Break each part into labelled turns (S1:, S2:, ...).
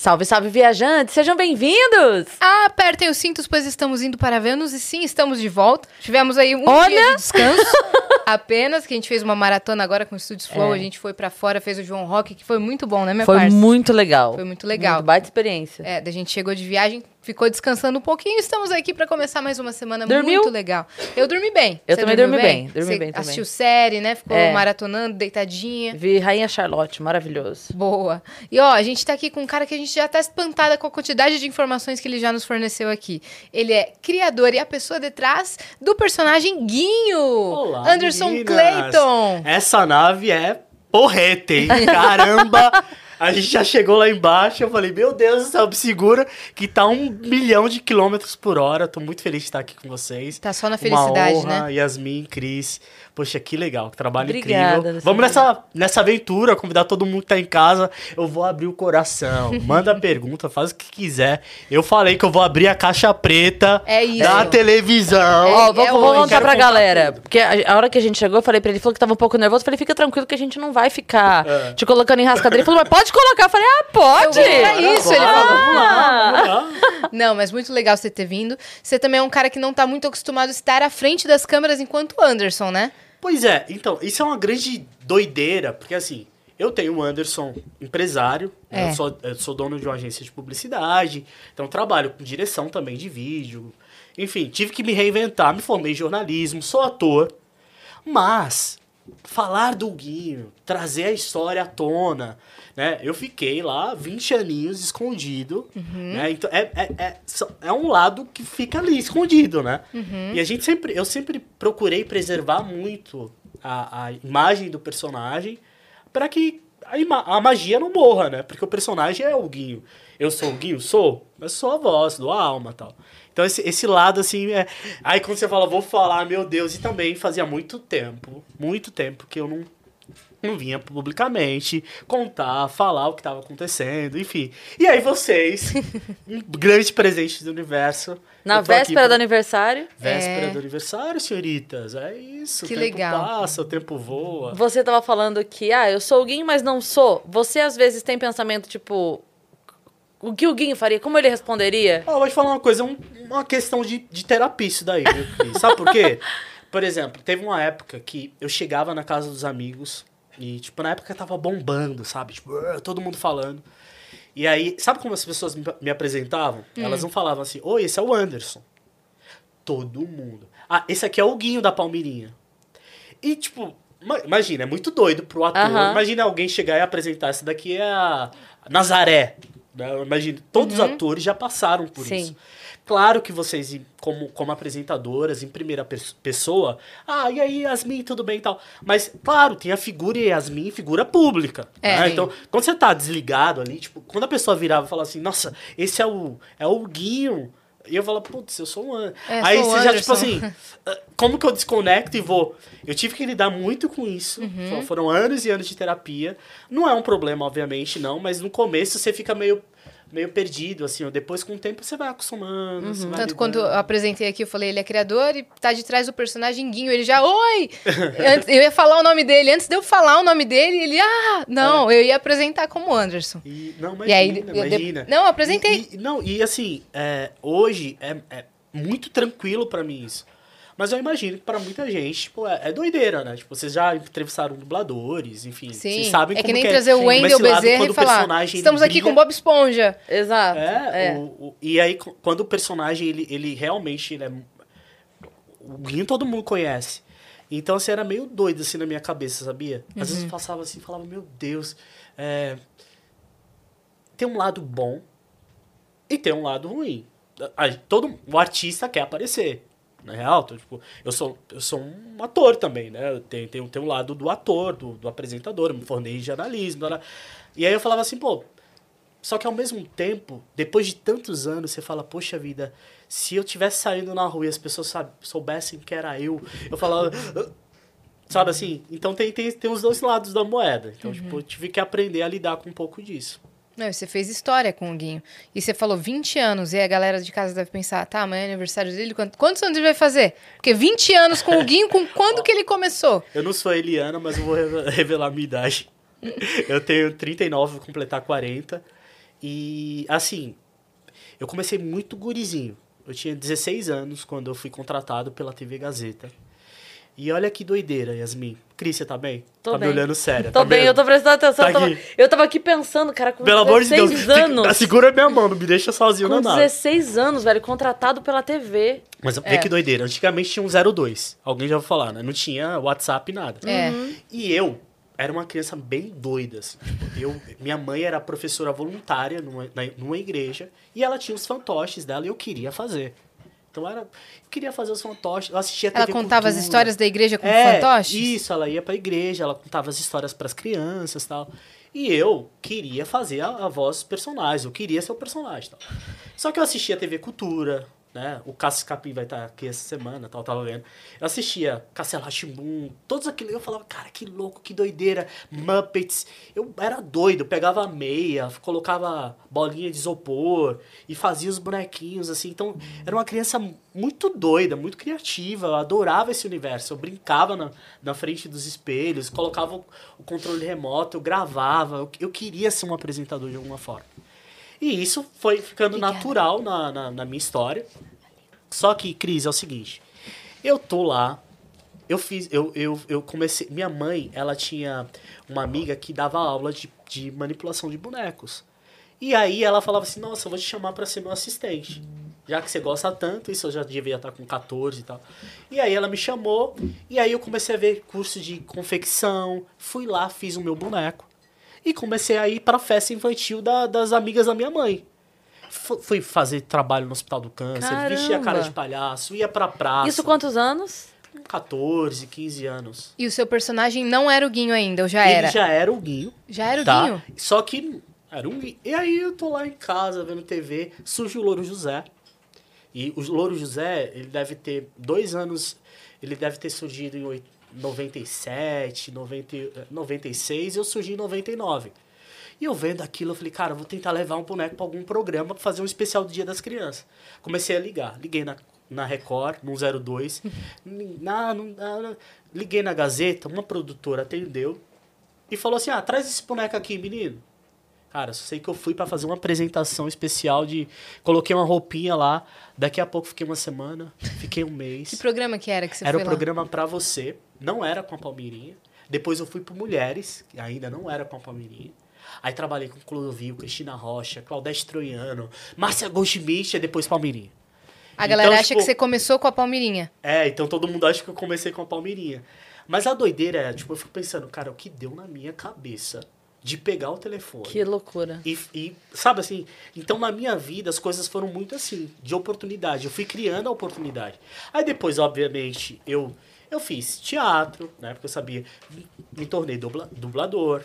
S1: Salve, salve, viajantes! Sejam bem-vindos!
S2: Apertem os cintos, pois estamos indo para Vênus e sim, estamos de volta. Tivemos aí um
S1: Olha!
S2: dia de descanso apenas, que a gente fez uma maratona agora com o Studios Flow,
S1: É.
S2: a gente foi pra fora, fez o João Rock, que foi muito bom, né, minha
S1: Foi
S2: parça?
S1: muito legal.
S2: Foi muito legal.
S1: Muito baita experiência.
S2: É, da gente chegou de viagem, ficou descansando um pouquinho, estamos aqui pra começar mais uma semana
S1: Dormiu?
S2: muito legal. Eu dormi bem.
S1: Eu
S2: Você
S1: também dormi bem, dormi
S2: Você
S1: bem também.
S2: assistiu série, né? Ficou
S1: É.
S2: maratonando, deitadinha.
S1: Vi Rainha Charlotte, maravilhoso.
S2: Boa. E ó, a gente tá aqui com um cara que a gente já tá espantada com a quantidade de informações que ele já nos forneceu aqui. Ele é criador e a pessoa detrás do personagem Guinho.
S3: Olá,
S2: Anderson
S3: meninas.
S2: Clayton.
S3: Essa nave é porreta, hein? Caramba! A gente já chegou lá embaixo, eu falei, meu Deus do céu, me segura, que tá um milhão de quilômetros por hora. Tô muito feliz de estar aqui com vocês.
S2: Tá só na
S3: Uma
S2: felicidade,
S3: honra,
S2: né?
S3: Yasmin, Cris. Poxa, que legal, que trabalho
S1: Obrigada,
S3: incrível. Vamos nessa, nessa aventura, convidar todo mundo que tá em casa. Eu vou abrir o coração. Manda pergunta, faz o que quiser. Eu falei que eu vou abrir a caixa preta
S2: É isso.
S3: da televisão.
S2: É-
S1: Ó, vou,
S2: é
S1: vou contar pra galera. Porque a, a hora que a gente chegou, eu falei pra ele, ele falou que tava um pouco nervoso. Eu falei, fica tranquilo que a gente não vai ficar
S3: É.
S1: te colocando em rascadeira. Ele falou, mas pode colocar. Eu falei, ah, pode.
S2: Eu pra isso, ele falou.
S3: Vamos lá, vamos lá.
S2: Não, mas muito legal você ter vindo. Você também é um cara que não tá muito acostumado a estar à frente das câmeras enquanto Anderson, né?
S3: Pois é, então, isso é uma grande doideira, porque assim, eu tenho o Anderson, empresário, né,
S2: É.
S3: eu, sou, eu sou dono de uma agência de publicidade, então trabalho com direção também de vídeo. Enfim, tive que me reinventar, me formei em jornalismo, sou ator, mas falar do Guinho, trazer a história à tona, né? Eu fiquei lá 20 aninhos escondido, né? Então é, é, é, é um lado que fica ali escondido, né? E a gente sempre, eu sempre procurei preservar muito a, a imagem do personagem para que a, a magia não morra, né? Porque o personagem é o Guinho. Eu sou o Guinho? Sou, mas sou a voz, dou a alma e tal. Então esse, esse lado, assim, é... Aí quando você fala, vou falar, meu Deus, e também fazia muito tempo, muito tempo que eu não, não vinha publicamente contar, falar o que estava acontecendo, enfim. E aí vocês, um grande presente do universo.
S1: Na véspera
S3: pra-
S1: do aniversário,
S3: Véspera
S2: É.
S3: do aniversário, senhoritas. É isso.
S2: Que
S3: o tempo
S2: legal.
S3: passa, o tempo voa.
S1: você tava falando que, ah, eu sou Guinho, mas não sou. Você às vezes tem pensamento, tipo, o que o Guinho faria? Como ele responderia?
S3: Ah, eu vou te falar uma coisa, é um- uma questão de, de terapia isso daí, viu? Sabe por quê? Por exemplo, teve uma época que eu chegava na casa dos amigos e, tipo, na época tava bombando, sabe? Tipo, "Ah", todo mundo falando. E aí, sabe como as pessoas me, apresentavam? Elas não falavam assim, oi, esse é o Anderson. Todo mundo. Ah, esse aqui é o Guinho da Palmeirinha. E, tipo, ma- imagina, é muito doido pro ator.
S1: Aham.
S3: Imagina alguém chegar e apresentar, essa daqui é a Nazaré. Né? Imagina, todos os atores já passaram por
S1: Sim.
S3: isso. Claro que vocês, como, como apresentadoras, em primeira pes- pessoa, ah, e aí, Yasmin, tudo bem e tal. Mas, claro, tem a figura Yasmin, figura pública.
S2: É.
S3: né? Então, quando você tá desligado ali, tipo, quando a pessoa virava e falava assim, nossa, esse é o, é o Guinho. E eu falo, putz, eu sou um An-".
S2: É,
S3: Aí você já, tipo assim, ah, como que eu desconecto e vou? Eu tive que lidar muito com isso.
S2: Uhum.
S3: Fo- Foram anos e anos de terapia. Não é um problema, obviamente, não, mas no começo você fica meio, meio perdido, assim. Depois, com o tempo, você vai acostumando. você vai
S2: Uhum. Tanto quando eu
S3: lidando.
S2: apresentei aqui, eu falei, ele é criador e tá de trás do personagem Guinho. Ele já, oi! Eu ia falar o nome dele. Antes de eu falar o nome dele, ele, ah, não, eu ia apresentar como Anderson.
S3: E, não, imagina,
S2: E aí, eu-
S3: imagina.
S2: não, eu apresentei.
S3: E, e- não, e assim, é, hoje é, é muito tranquilo pra mim isso. Mas eu imagino que pra muita gente, tipo, é, é doideira, né? Tipo, vocês já entrevistaram dubladores, enfim.
S2: Sim,
S3: vocês sabem
S2: é
S3: como
S2: que nem
S3: é,
S2: trazer o
S3: é
S2: Wendel Bezerra
S3: quando
S2: e
S3: o
S2: falar, estamos aqui com. Bob Esponja.
S1: Exato.
S3: É,
S1: É.
S3: O, o- e aí, quando o personagem, ele, ele realmente, ele é... O Guinho todo mundo conhece. Então, assim, era meio doido, assim, na minha cabeça, sabia? Às vezes eu passava assim, falava, meu Deus, é... Tem um lado bom e tem um lado ruim. A- todo o artista quer aparecer. Na real, tô, tipo, eu sou, eu sou um ator também, né? Tenho, tenho um lado do ator, do, do apresentador, eu me formei em jornalismo. E aí eu falava assim, pô, só que ao mesmo tempo, depois de tantos anos, você fala, poxa vida, se eu tivesse saindo na rua e as pessoas sabe, soubessem que era eu, eu falava. Sabe assim? Então tem, tem, tem os dois lados da moeda. Então, tipo, eu tive que aprender a lidar com um pouco disso.
S2: Não, você fez história com o Guinho. E você falou 20 anos, e a galera de casa deve pensar, tá, amanhã é aniversário dele, quant- quantos anos ele vai fazer? Porque 20 anos com o Guinho, com quando que ele começou?
S3: Eu não sou a Eliana, mas eu vou re- revelar a minha idade. Eu tenho 39, vou completar 40. E, assim, eu comecei muito gurizinho. Eu tinha 16 anos quando eu fui contratado pela TV Gazeta. E olha que doideira, Yasmin. Cris, você tá bem?
S1: Tô
S3: tá
S1: bem.
S3: me olhando sério.
S1: Tô
S3: tá
S1: bem,
S3: vendo?
S1: eu tô prestando atenção.
S3: Tá
S1: eu, tava,
S3: aqui.
S1: eu tava aqui pensando, cara, com
S3: Pelo amor de
S1: 16
S3: Deus,
S1: anos.
S3: fica- segura minha mão, não me deixa sozinho
S1: com
S3: na nave.
S1: 16 anos, velho, contratado pela TV.
S3: Mas vê
S2: É.
S3: que doideira. Antigamente tinha um 02. Alguém já vai falar, né? Não tinha WhatsApp, nada.
S2: É.
S3: E eu era uma criança bem doida. Assim. Tipo, Eu, minha mãe era professora voluntária numa, numa igreja e ela tinha os fantoches dela e eu queria fazer. Então era, eu queria fazer os fantoches. Eu assistia
S2: Ela contava as
S3: Cultura.
S2: histórias da igreja com
S3: É,
S2: fantoches?
S3: Isso, ela ia pra igreja, ela contava as histórias pras crianças e tal. E eu queria fazer a, a voz dos personagens, eu queria ser o personagem tal. Só que eu assistia TV Cultura, né? O Cássio Capim vai estar aqui essa semana, tal, tava vendo. Eu assistia Castelo Rá-Tim-Bum, todos aqueles. Eu falava, cara, que louco, que doideira. Muppets. Eu era doido, pegava meia, colocava bolinha de isopor e fazia os bonequinhos, assim. Então, era uma criança muito doida, muito criativa. Eu adorava esse universo. Eu brincava na, na frente dos espelhos, colocava o, o controle remoto, eu gravava. Eu, eu queria ser um apresentador de alguma forma. E isso foi ficando
S2: Obrigada.
S3: natural na, na, na minha história. Só que, Cris, é o seguinte. Eu tô lá. Eu fiz. Eu, eu, eu comecei. Minha mãe, ela tinha uma amiga que dava aula de, de manipulação de bonecos. E aí ela falava assim: Nossa, eu vou te chamar pra ser meu assistente. Já que você gosta tanto, isso eu já devia estar com 14 e tal. E aí ela me chamou. E aí eu comecei a ver curso de confecção. Fui lá, fiz o meu boneco. E comecei a ir pra festa infantil da- das amigas da minha mãe. Fu- Fui fazer trabalho no Hospital do Câncer, vestia a cara
S1: Caramba.
S3: de palhaço, ia pra praça.
S1: Isso quantos anos?
S3: 14, 15 anos.
S2: E o seu personagem não era o Guinho ainda, ou já
S3: Ele
S2: era?
S3: já era o Guinho,
S2: Já era o
S3: tá?
S2: Guinho?
S3: Só que era um Guinho. E aí eu tô lá em casa vendo TV, surge o Louro José. E o Louro José, ele deve ter dois anos, ele deve ter surgido em 97, 90, e- 96, e eu surgi em 99. E eu vendo aquilo, eu falei, cara, eu vou tentar levar um boneco pra algum programa pra fazer um especial do Dia das Crianças. Comecei a ligar. Liguei na, na Record, no 02. na, na, na- liguei na Gazeta, uma produtora atendeu e falou assim: ah, traz esse boneco aqui, menino. Cara, só sei que eu fui pra fazer uma apresentação especial de. Coloquei uma roupinha lá. Daqui a pouco fiquei uma semana, fiquei um mês.
S2: Que programa que era que você
S3: Era o programa Pra Você. Não era com a Palmeirinha. Depois eu fui pro Mulheres, que ainda não era com a Palmeirinha. Aí trabalhei com Clodovil, Cristina Rocha, Claudete Troiano, Márcia Goldschmidt e depois Palmeirinha.
S2: A galera
S3: Então,
S2: acha
S3: tipo,
S2: que você começou com a Palmeirinha.
S3: É, então todo mundo acha que eu comecei com a Palmeirinha. Mas a doideira é, tipo, eu fico pensando, cara, o que deu na minha cabeça de pegar o telefone.
S1: Que loucura.
S3: E, e, sabe assim, então na minha vida as coisas foram muito assim, de oportunidade. Eu fui criando a oportunidade. Aí depois, obviamente, eu eu fiz teatro, né? Porque eu sabia, me, tornei dubla, dublador,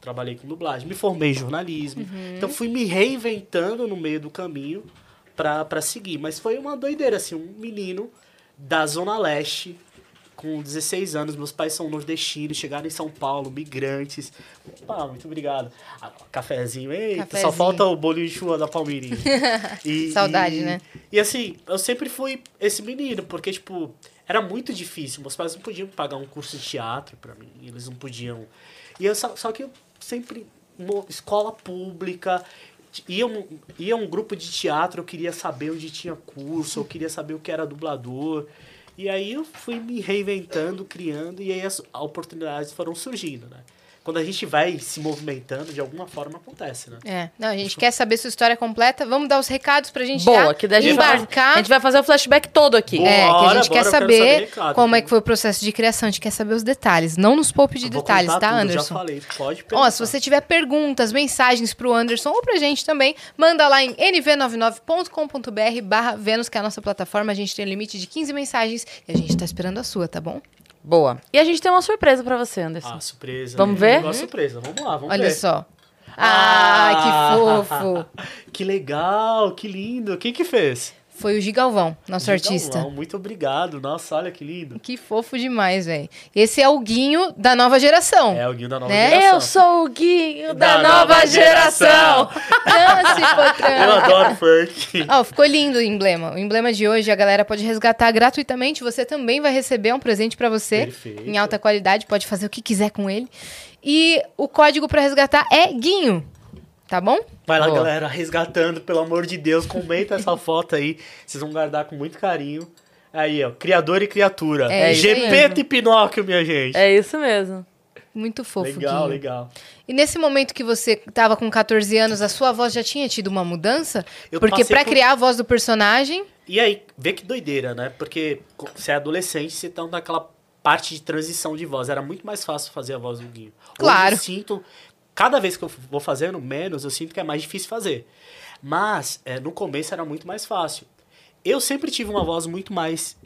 S3: trabalhei com dublagem, me formei em jornalismo. Então fui me reinventando no meio do caminho pra seguir. Mas foi uma doideira, assim, um menino da Zona Leste, com 16 anos, meus pais são nordestinos, chegaram em São Paulo, migrantes. Opa, muito obrigado. Ah, cafezinho, eita,
S2: Cafezinho.
S3: só falta o bolinho de chuva da Palmeirinha. E-
S2: Saudade,
S3: e-
S2: né?
S3: E assim, eu sempre fui esse menino, porque, tipo, era muito difícil. Meus pais não podiam pagar um curso de teatro pra mim, eles não podiam. E eu, só, só que eu sempre, escola pública, ia um, ia um grupo de teatro, eu queria saber onde tinha curso, eu queria saber o que era dublador. E aí eu fui me reinventando, criando, e aí as oportunidades foram surgindo, né? Quando a gente vai se movimentando, de alguma forma acontece, né?
S2: É. Não, a gente quer saber sua história completa. Vamos dar os recados pra gente
S1: Boa,
S2: já
S1: que daí a gente, vai,
S2: embarcar.
S1: a gente vai fazer o flashback todo aqui.
S3: Boa.
S2: É, que a gente
S3: bora,
S2: quer saber,
S3: saber recado.
S2: como é que foi o processo de criação, a gente quer saber os detalhes. Não nos poupe de detalhes, tá,
S3: tudo,
S2: Anderson?
S3: Já falei, pode
S2: Ó,
S3: perguntar.
S2: se você tiver perguntas, mensagens pro Anderson ou pra gente também, manda lá em nv99.com.br barra Vênus, que é a nossa plataforma. A gente tem um limite de 15 mensagens e a gente tá esperando a sua, tá bom?
S1: Boa. E a gente tem uma surpresa pra você, Anderson.
S3: Ah, surpresa.
S1: Vamos
S3: né?
S1: ver?
S3: Negócio surpresa. Vamos lá, vamos
S2: Olha
S3: ver.
S2: só. Ah, que fofo.
S3: Que legal, que lindo. Quem que fez?
S2: Foi o Gigalvão, nosso
S3: Gil
S2: artista.
S3: Muito obrigado. Nossa, olha que lindo.
S2: Que fofo demais, velho. Esse é o Guinho da nova geração.
S3: É o Guinho da nova
S2: Né?
S3: geração.
S1: Eu sou o Guinho da,
S3: Da
S1: nova,
S3: nova
S1: geração.
S2: Nossa,
S3: Eu adoro funk.
S2: Ó, ficou lindo o emblema. O emblema de hoje a galera pode resgatar gratuitamente. Você também vai receber um presente pra você
S3: Perfeito.
S2: em alta qualidade. Pode fazer o que quiser com ele. E o código pra resgatar é Guinho. Tá bom?
S3: Vai lá,
S1: Boa.
S3: galera, resgatando, pelo amor de Deus, comenta essa foto aí. Vocês vão guardar com muito carinho. Aí, ó, criador e criatura.
S2: É
S3: Gepeto e Pinóquio, minha gente.
S1: É isso mesmo.
S2: Muito fofo,
S3: legal,
S2: Guinho.
S3: legal.
S2: E nesse momento que você tava com 14 anos, a sua voz já tinha tido uma mudança?
S3: Eu
S2: Porque pra
S3: por-
S2: criar a voz do personagem,
S3: E aí, vê que doideira, né? Porque você é adolescente, você tá naquela parte de transição de voz. Era muito mais fácil fazer a voz do Guinho. Hoje
S2: Claro.
S3: eu sinto, cada vez que eu vou fazendo menos, eu sinto que é mais difícil fazer. Mas, é, no começo era muito mais fácil. Eu sempre tive uma voz muito mais,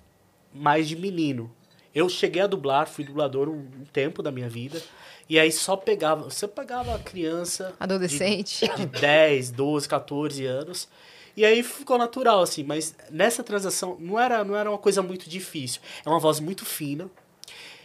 S3: mais de menino. Eu cheguei a dublar, fui dublador um, um tempo da minha vida. E aí só pegava, você pegava a criança
S2: adolescente.
S3: de 10, 12, 14 anos. E aí ficou natural, assim. Mas nessa transação não era, não era uma coisa muito difícil. É uma voz muito fina.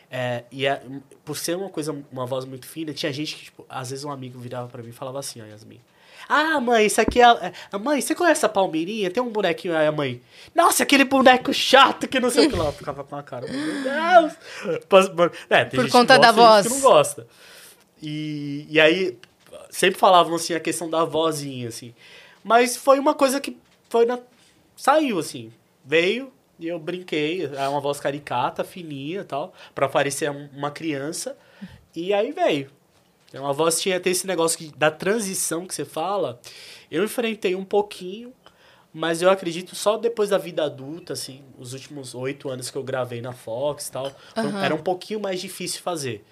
S3: É, e é- por ser uma coisa, uma voz muito fina, tinha gente que, tipo, às vezes um amigo virava pra mim e falava assim, ó, Yasmin. Ah, mãe, isso aqui é, é. a- Mãe, você conhece a Palmeirinha? Tem um bonequinho aí, a mãe. Nossa, aquele boneco chato que não sei o que lá. Eu ficava com a cara. Meu Deus! É,
S2: Por conta da
S3: gosta, gente
S2: voz.
S3: que não gosta. E, e aí, sempre falavam assim a questão da vozinha, assim. Mas foi uma coisa que foi na. Saiu, assim. Veio e eu brinquei. É uma voz caricata, fininha e tal, pra parecer um- uma criança. E aí veio. Então, a voz tinha ter esse negócio que- da transição que você fala. Eu enfrentei um pouquinho, mas eu acredito só depois da vida adulta, assim, os últimos oito anos que eu gravei na Fox e tal,
S2: Aham.
S3: era um pouquinho mais difícil fazer.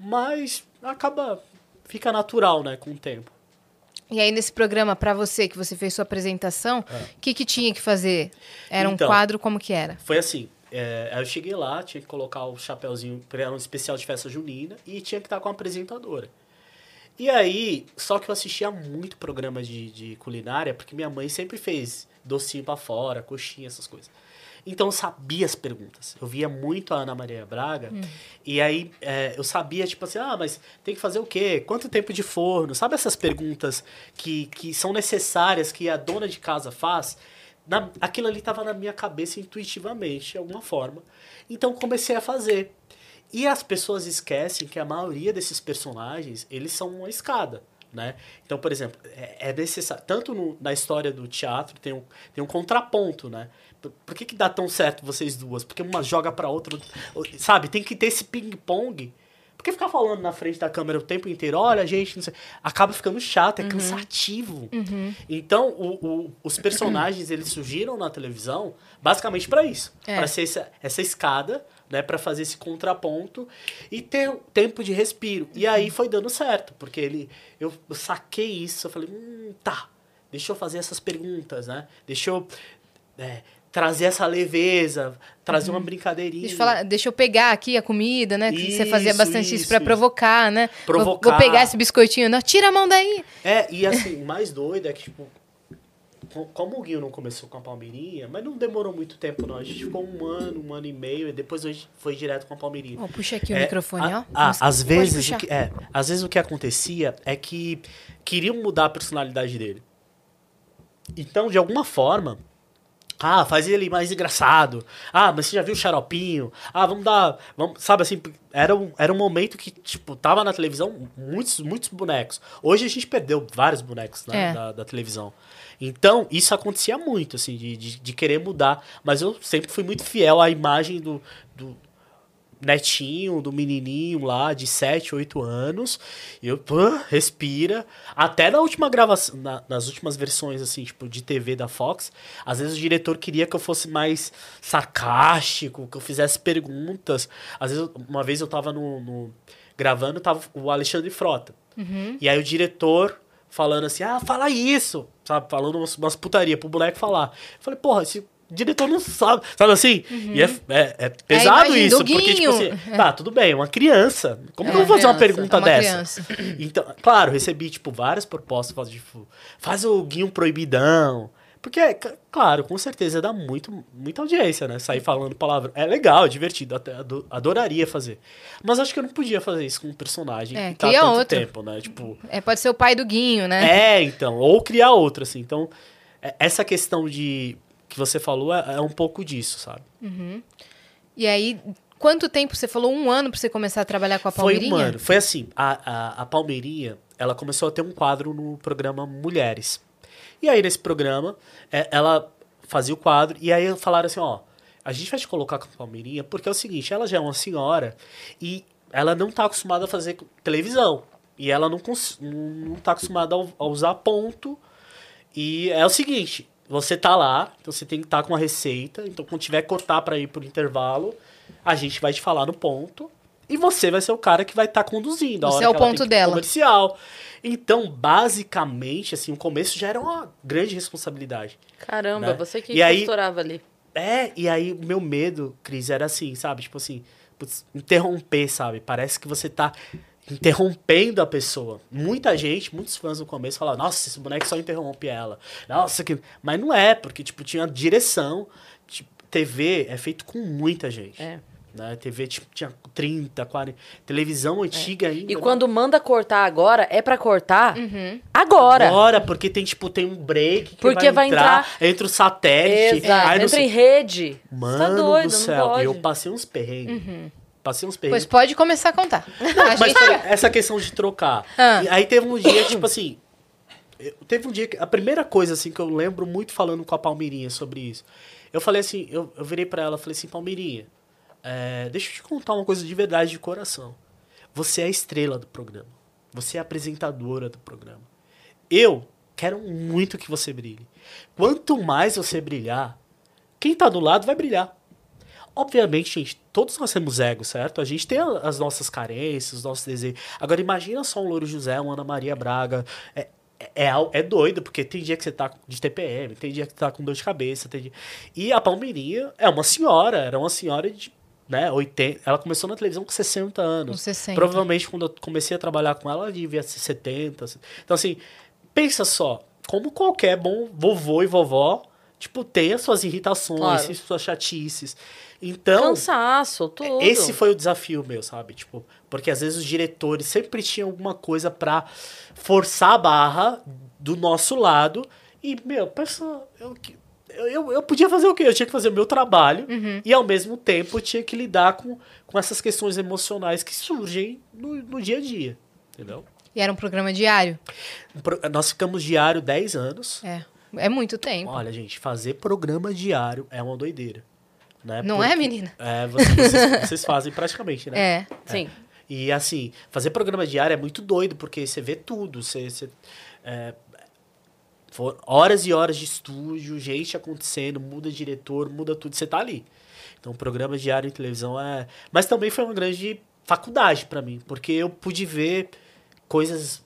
S3: Mas acaba, fica natural, né, com o tempo.
S2: E aí, nesse programa, pra você, que você fez sua apresentação, o que, que tinha que fazer? Era um
S3: É. Então.
S2: quadro, como que era?
S3: Foi assim, é, eu cheguei lá, tinha que colocar o chapéuzinho, era um especial de festa junina, e tinha que estar com a apresentadora. E aí, só que eu assistia muito programa de, de culinária, porque minha mãe sempre fez docinho pra fora, coxinha, essas coisas. Então eu sabia as perguntas. Eu via muito a Ana Maria Braga. E aí é, eu sabia, tipo assim, ah, mas tem que fazer o quê? Quanto tempo de forno? Sabe essas perguntas que, que são necessárias, que a dona de casa faz? Na, aquilo ali estava na minha cabeça intuitivamente, de alguma forma. Então comecei a fazer. E as pessoas esquecem que a maioria desses personagens, eles são uma escada, né? Então, por exemplo, é, é necessário... Tanto no- na história do teatro tem um, tem um contraponto, né? Por, que, que dá tão certo vocês duas? Porque uma joga pra outra, sabe? Tem que ter esse ping-pong. Porque ficar falando na frente da câmera o tempo inteiro, olha, gente, não sei, acaba ficando chato, é
S2: Uhum.
S3: cansativo. Então, o- o- os personagens, eles surgiram na televisão basicamente pra isso.
S2: É.
S3: Pra ser essa, essa escada, né? Pra fazer esse contraponto e ter tempo de respiro. E aí foi dando certo, porque ele, eu, eu saquei isso, eu falei, hum, tá, deixa eu fazer essas perguntas, né? Deixa eu é, trazer essa leveza, trazer uma brincadeirinha.
S2: Deixa eu, falar, deixa eu pegar aqui a comida, né? Que você fazia
S3: Isso,
S2: bastante isso,
S3: isso,
S2: pra
S3: isso.
S2: provocar, né? Vou- Vou,
S3: Provocar.
S2: pegar esse biscoitinho. Não, tira a mão daí.
S3: É, e assim, o mais doido é que, tipo, co- como o Guinho não começou com a Palmeirinha, mas não demorou muito tempo, não. A gente ficou um ano, um ano e meio, e depois a gente foi direto com a Palmeirinha.
S2: Ó, puxa aqui o
S3: É,
S2: microfone,
S3: a-
S2: ó.
S3: a- às vezes, o que, é, às vezes o que acontecia é que queriam mudar a personalidade dele. Então, de alguma forma, ah, faz ele mais engraçado. Ah, mas você já viu o xaropinho? Ah, vamos dar. Vamos, sabe assim, era um, era um momento que, tipo, tava na televisão muitos, muitos bonecos. Hoje a gente perdeu vários bonecos né,
S2: É.
S3: da, da televisão. Então, isso acontecia muito, assim, de, de, de querer mudar. Mas eu sempre fui muito fiel à imagem do, do netinho, do menininho lá de 7, 8 anos. E eu, respira. Até na última gravação, na- nas últimas versões, assim, tipo, de TV da Fox, às vezes o diretor queria que eu fosse mais sarcástico, que eu fizesse perguntas. Às vezes, uma vez eu tava no, no- gravando, tava o Alexandre Frota. E aí o diretor falando assim, ah, fala isso, sabe? Falando umas, umas putaria pro boneco falar. Eu falei, porra, esse diretor não sabe, sabe assim? E é, é, é pesado
S2: imagem
S3: isso, porque, tipo assim, tá, tudo bem, uma criança. Como
S2: É,
S3: que eu vou fazer uma
S1: criança,
S3: pergunta
S2: é uma
S3: dessa? Então, claro, recebi, tipo, várias propostas, faz, tipo, faz o Guinho proibidão. Porque, claro, com certeza dá muito, muita audiência, né? Sair falando palavra. É legal, é divertido, até ado- adoraria fazer. Mas acho que eu não podia fazer isso com um personagem
S2: É,
S3: que tá há
S2: cria
S3: tanto
S2: outro.
S3: tempo, né? Tipo,
S2: É, pode ser o pai do Guinho, né?
S3: é, então, ou criar outra, assim. Então, é- essa questão de que você falou é, é um pouco disso, sabe?
S2: E aí, quanto tempo você falou? Um ano pra você começar a trabalhar com a
S3: Foi
S2: Palmeirinha?
S3: um ano. Foi assim, a, a, a Palmeirinha, ela começou a ter um quadro no programa Mulheres. E aí, nesse programa, é, ela fazia o quadro, e aí falaram assim, ó, a gente vai te colocar com a Palmeirinha, porque é o seguinte, ela já é uma senhora, e ela não tá acostumada a fazer televisão. E ela não, não tá acostumada a usar ponto. E é o seguinte, você tá lá, então você tem que estar com a receita, então quando tiver que cortar para ir pro intervalo, a gente vai te falar no ponto. E você vai ser o cara que vai estar conduzindo. a
S2: Você é o
S3: que ela
S2: ponto dela.
S3: Comercial. Então, basicamente, assim, o começo já era uma grande responsabilidade.
S1: Caramba,
S3: Né?
S1: você que
S3: E aí-
S1: costurava ali.
S3: É, e aí o meu medo, Cris, era assim, sabe? Tipo assim, putz, interromper, sabe? Parece que você tá interrompendo a pessoa. Muita gente, muitos fãs no começo falavam, nossa, esse boneco só interrompe ela. Nossa, que... Mas não é, porque, tipo, tinha direção. Tipo, TV é feito com muita gente.
S1: É.
S3: Né? TV, tipo, tinha 30, 40... Televisão antiga ainda.
S1: E
S3: né?
S1: quando manda cortar agora, é pra cortar
S2: Uhum.
S1: agora.
S3: Agora, porque tem, tipo, tem um break que
S1: Porque vai
S3: vai entrar, entra o satélite.
S1: Exato.
S3: aí não
S1: Entra
S3: sei-
S1: em rede.
S3: Mano
S1: Você tá doido,
S3: do céu,
S1: não pode.
S3: eu passei uns perrengues. Passei uns.
S2: Pois pode começar a contar. A
S3: Mas
S2: gente-
S3: peraí, essa questão de trocar.
S2: Ah.
S3: Aí teve um dia, tipo assim. Teve um dia que. A primeira coisa, assim, que eu lembro muito falando com a Palmeirinha sobre isso. Eu falei assim, eu, eu virei pra ela e falei assim, Palmeirinha, é, deixa eu te contar uma coisa de verdade de coração. Você é a estrela do programa. Você é a apresentadora do programa. Eu quero muito que você brilhe. Quanto mais você brilhar, quem tá do lado vai brilhar. Obviamente, gente, todos nós temos ego, certo? A gente tem as nossas carências, os nossos desejos. Agora, imagina só um Louro José, uma Ana Maria Braga. É, é, é, é doido, porque tem dia que você tá de TPM, tem dia que você tá com dor de cabeça. Tem dia... E a Palmeirinha é uma senhora, era uma senhora de né, 80. Ela começou na televisão com 60 anos.
S2: Com 60.
S3: Provavelmente, quando eu comecei a trabalhar com ela, ela devia ser 70. Então, assim, pensa só, como qualquer bom vovô e vovó, tipo, tem as suas irritações,
S1: Claro.
S3: suas chatices. Então,
S1: Cansaço, tudo.
S3: esse foi o desafio meu, sabe? Tipo, porque às vezes os diretores sempre tinham alguma coisa pra forçar a barra do nosso lado. E, meu, pensa, eu, eu, eu, podia fazer o quê? Eu tinha que fazer o meu trabalho e ao mesmo tempo eu tinha que lidar com, com essas questões emocionais que surgem no, no dia a dia. Entendeu?
S2: E era um programa diário.
S3: Pro- Nós ficamos diário 10 anos.
S2: É. É muito tempo.
S3: Olha, gente, fazer programa diário é uma doideira. Né?
S2: Não
S3: Porque-
S2: é, menina?
S3: É, vocês, vocês, vocês fazem praticamente, né?
S2: É.
S1: Sim.
S3: E assim, fazer programa diário é muito doido, porque você vê tudo. Você, você, é, horas e horas de estúdio, gente acontecendo, muda diretor, muda tudo, você tá ali. Então, programa diário em televisão é. Mas também foi uma grande faculdade pra mim, porque eu pude ver coisas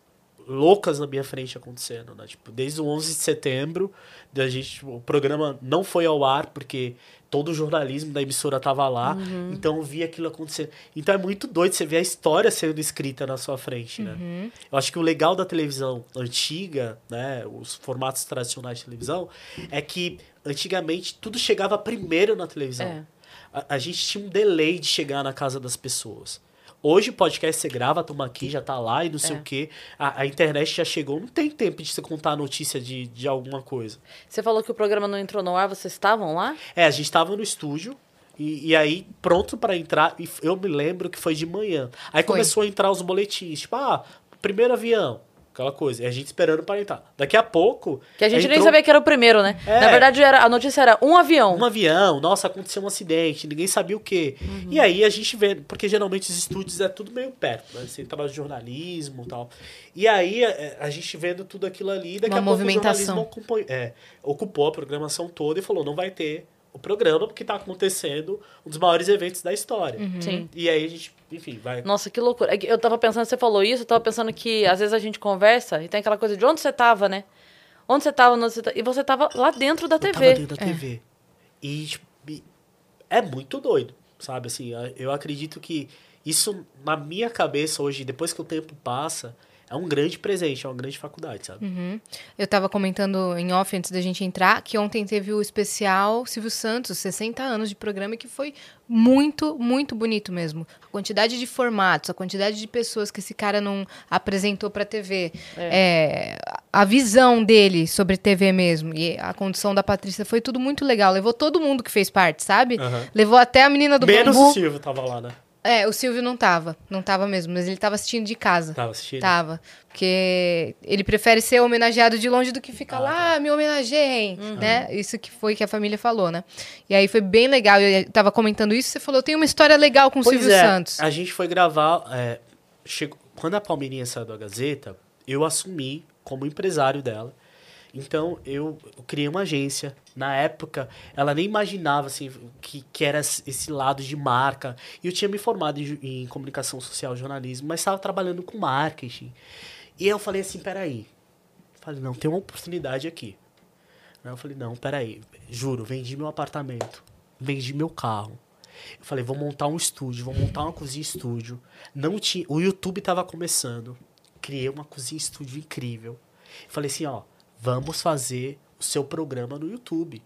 S3: loucas na minha frente acontecendo, né? Tipo, desde o 11 de setembro, da gente, tipo, o programa não foi ao ar porque todo o jornalismo da emissora tava lá, então eu vi aquilo acontecendo. Então é muito doido você ver a história sendo escrita na sua frente, né? Eu acho que o legal da televisão antiga, né, os formatos tradicionais de televisão, é que antigamente tudo chegava primeiro na televisão.
S1: É.
S3: A, a gente tinha um delay de chegar na casa das pessoas. Hoje o podcast você grava, toma aqui, já tá lá e não sei
S1: É.
S3: o quê. A, a internet já chegou, não tem tempo de você contar a notícia de, de alguma coisa.
S1: Você falou que o programa não entrou no ar, vocês estavam lá?
S3: É, a gente tava no estúdio e, e aí pronto pra entrar. E eu me lembro que foi de manhã. Aí
S2: Foi.
S3: começou a entrar os boletins, tipo, ah, primeiro avião, aquela coisa. E a gente esperando para entrar. Daqui a pouco.
S1: Que a gente nem
S3: entrou
S1: sabia que era o primeiro, né?
S3: É.
S1: Na verdade, era, a notícia era um avião.
S3: Um avião, nossa, aconteceu um acidente, ninguém sabia o quê.
S1: Uhum.
S3: E aí a gente vê, porque geralmente os estúdios é tudo meio perto, né? Você trabalha de jornalismo e tal. E aí a, a gente vendo tudo aquilo ali, daqui
S2: Uma
S3: a pouco
S2: movimentação.
S3: o jornalismo ocupou, é, ocupou a programação toda e falou, não vai ter o programa porque tá acontecendo um dos maiores eventos da história.
S1: Sim.
S3: E aí a gente, enfim, vai...
S1: Nossa, que loucura. É Eu tava pensando, você falou isso, eu tava pensando que às vezes a gente conversa e tem aquela coisa de onde você tava, né? Onde você tava, onde você tá- e você tava lá dentro da
S3: Eu tava
S1: TV.
S3: dentro da TV. E, tipo, é muito doido, sabe? Assim, eu acredito que isso, na minha cabeça hoje, depois que o tempo passa, é um grande presente, é uma grande faculdade, sabe?
S2: Uhum. Eu tava comentando em off antes da gente entrar que ontem teve o especial Silvio Santos, 60 anos de programa, que foi muito, muito bonito mesmo. A quantidade de formatos, a quantidade de pessoas que esse cara não apresentou pra TV, é, a visão dele sobre TV mesmo, e a condição da Patrícia foi tudo muito legal. Levou todo mundo que fez parte, sabe?
S3: Aham.
S2: Levou até a menina do
S3: Menos
S2: bambu.
S3: o Silvio tava lá, né?
S2: É, o Silvio não tava. Não tava mesmo, mas ele tava assistindo de casa.
S3: Tava assistindo?
S2: Tava. Porque ele prefere ser homenageado de longe do que ficar
S3: Ah,
S2: lá, me homenageiem,
S3: Uhum.
S2: né? Isso que foi que a família falou, né? E aí foi bem legal. Eu tava comentando isso, você falou, tem uma história legal com o Silvio
S3: é,
S2: Santos.
S3: a gente foi gravar. é, chegou, quando a Palmeirinha saiu da Gazeta, eu assumi como empresário dela. Então eu, criei uma agência. Na época, ela nem imaginava assim, que, que era esse lado de marca. E eu tinha me formado em, em comunicação social jornalismo, mas estava trabalhando com marketing. E eu falei assim: peraí. Falei, não, tem uma oportunidade aqui. Eu falei, não, peraí, juro, vendi meu apartamento, vendi meu carro. Eu falei, vou montar um estúdio, vou montar uma cozinha estúdio. Não tinha, o YouTube tava começando. Criei uma cozinha estúdio incrível. Eu falei assim, ó, vamos fazer o seu programa no YouTube.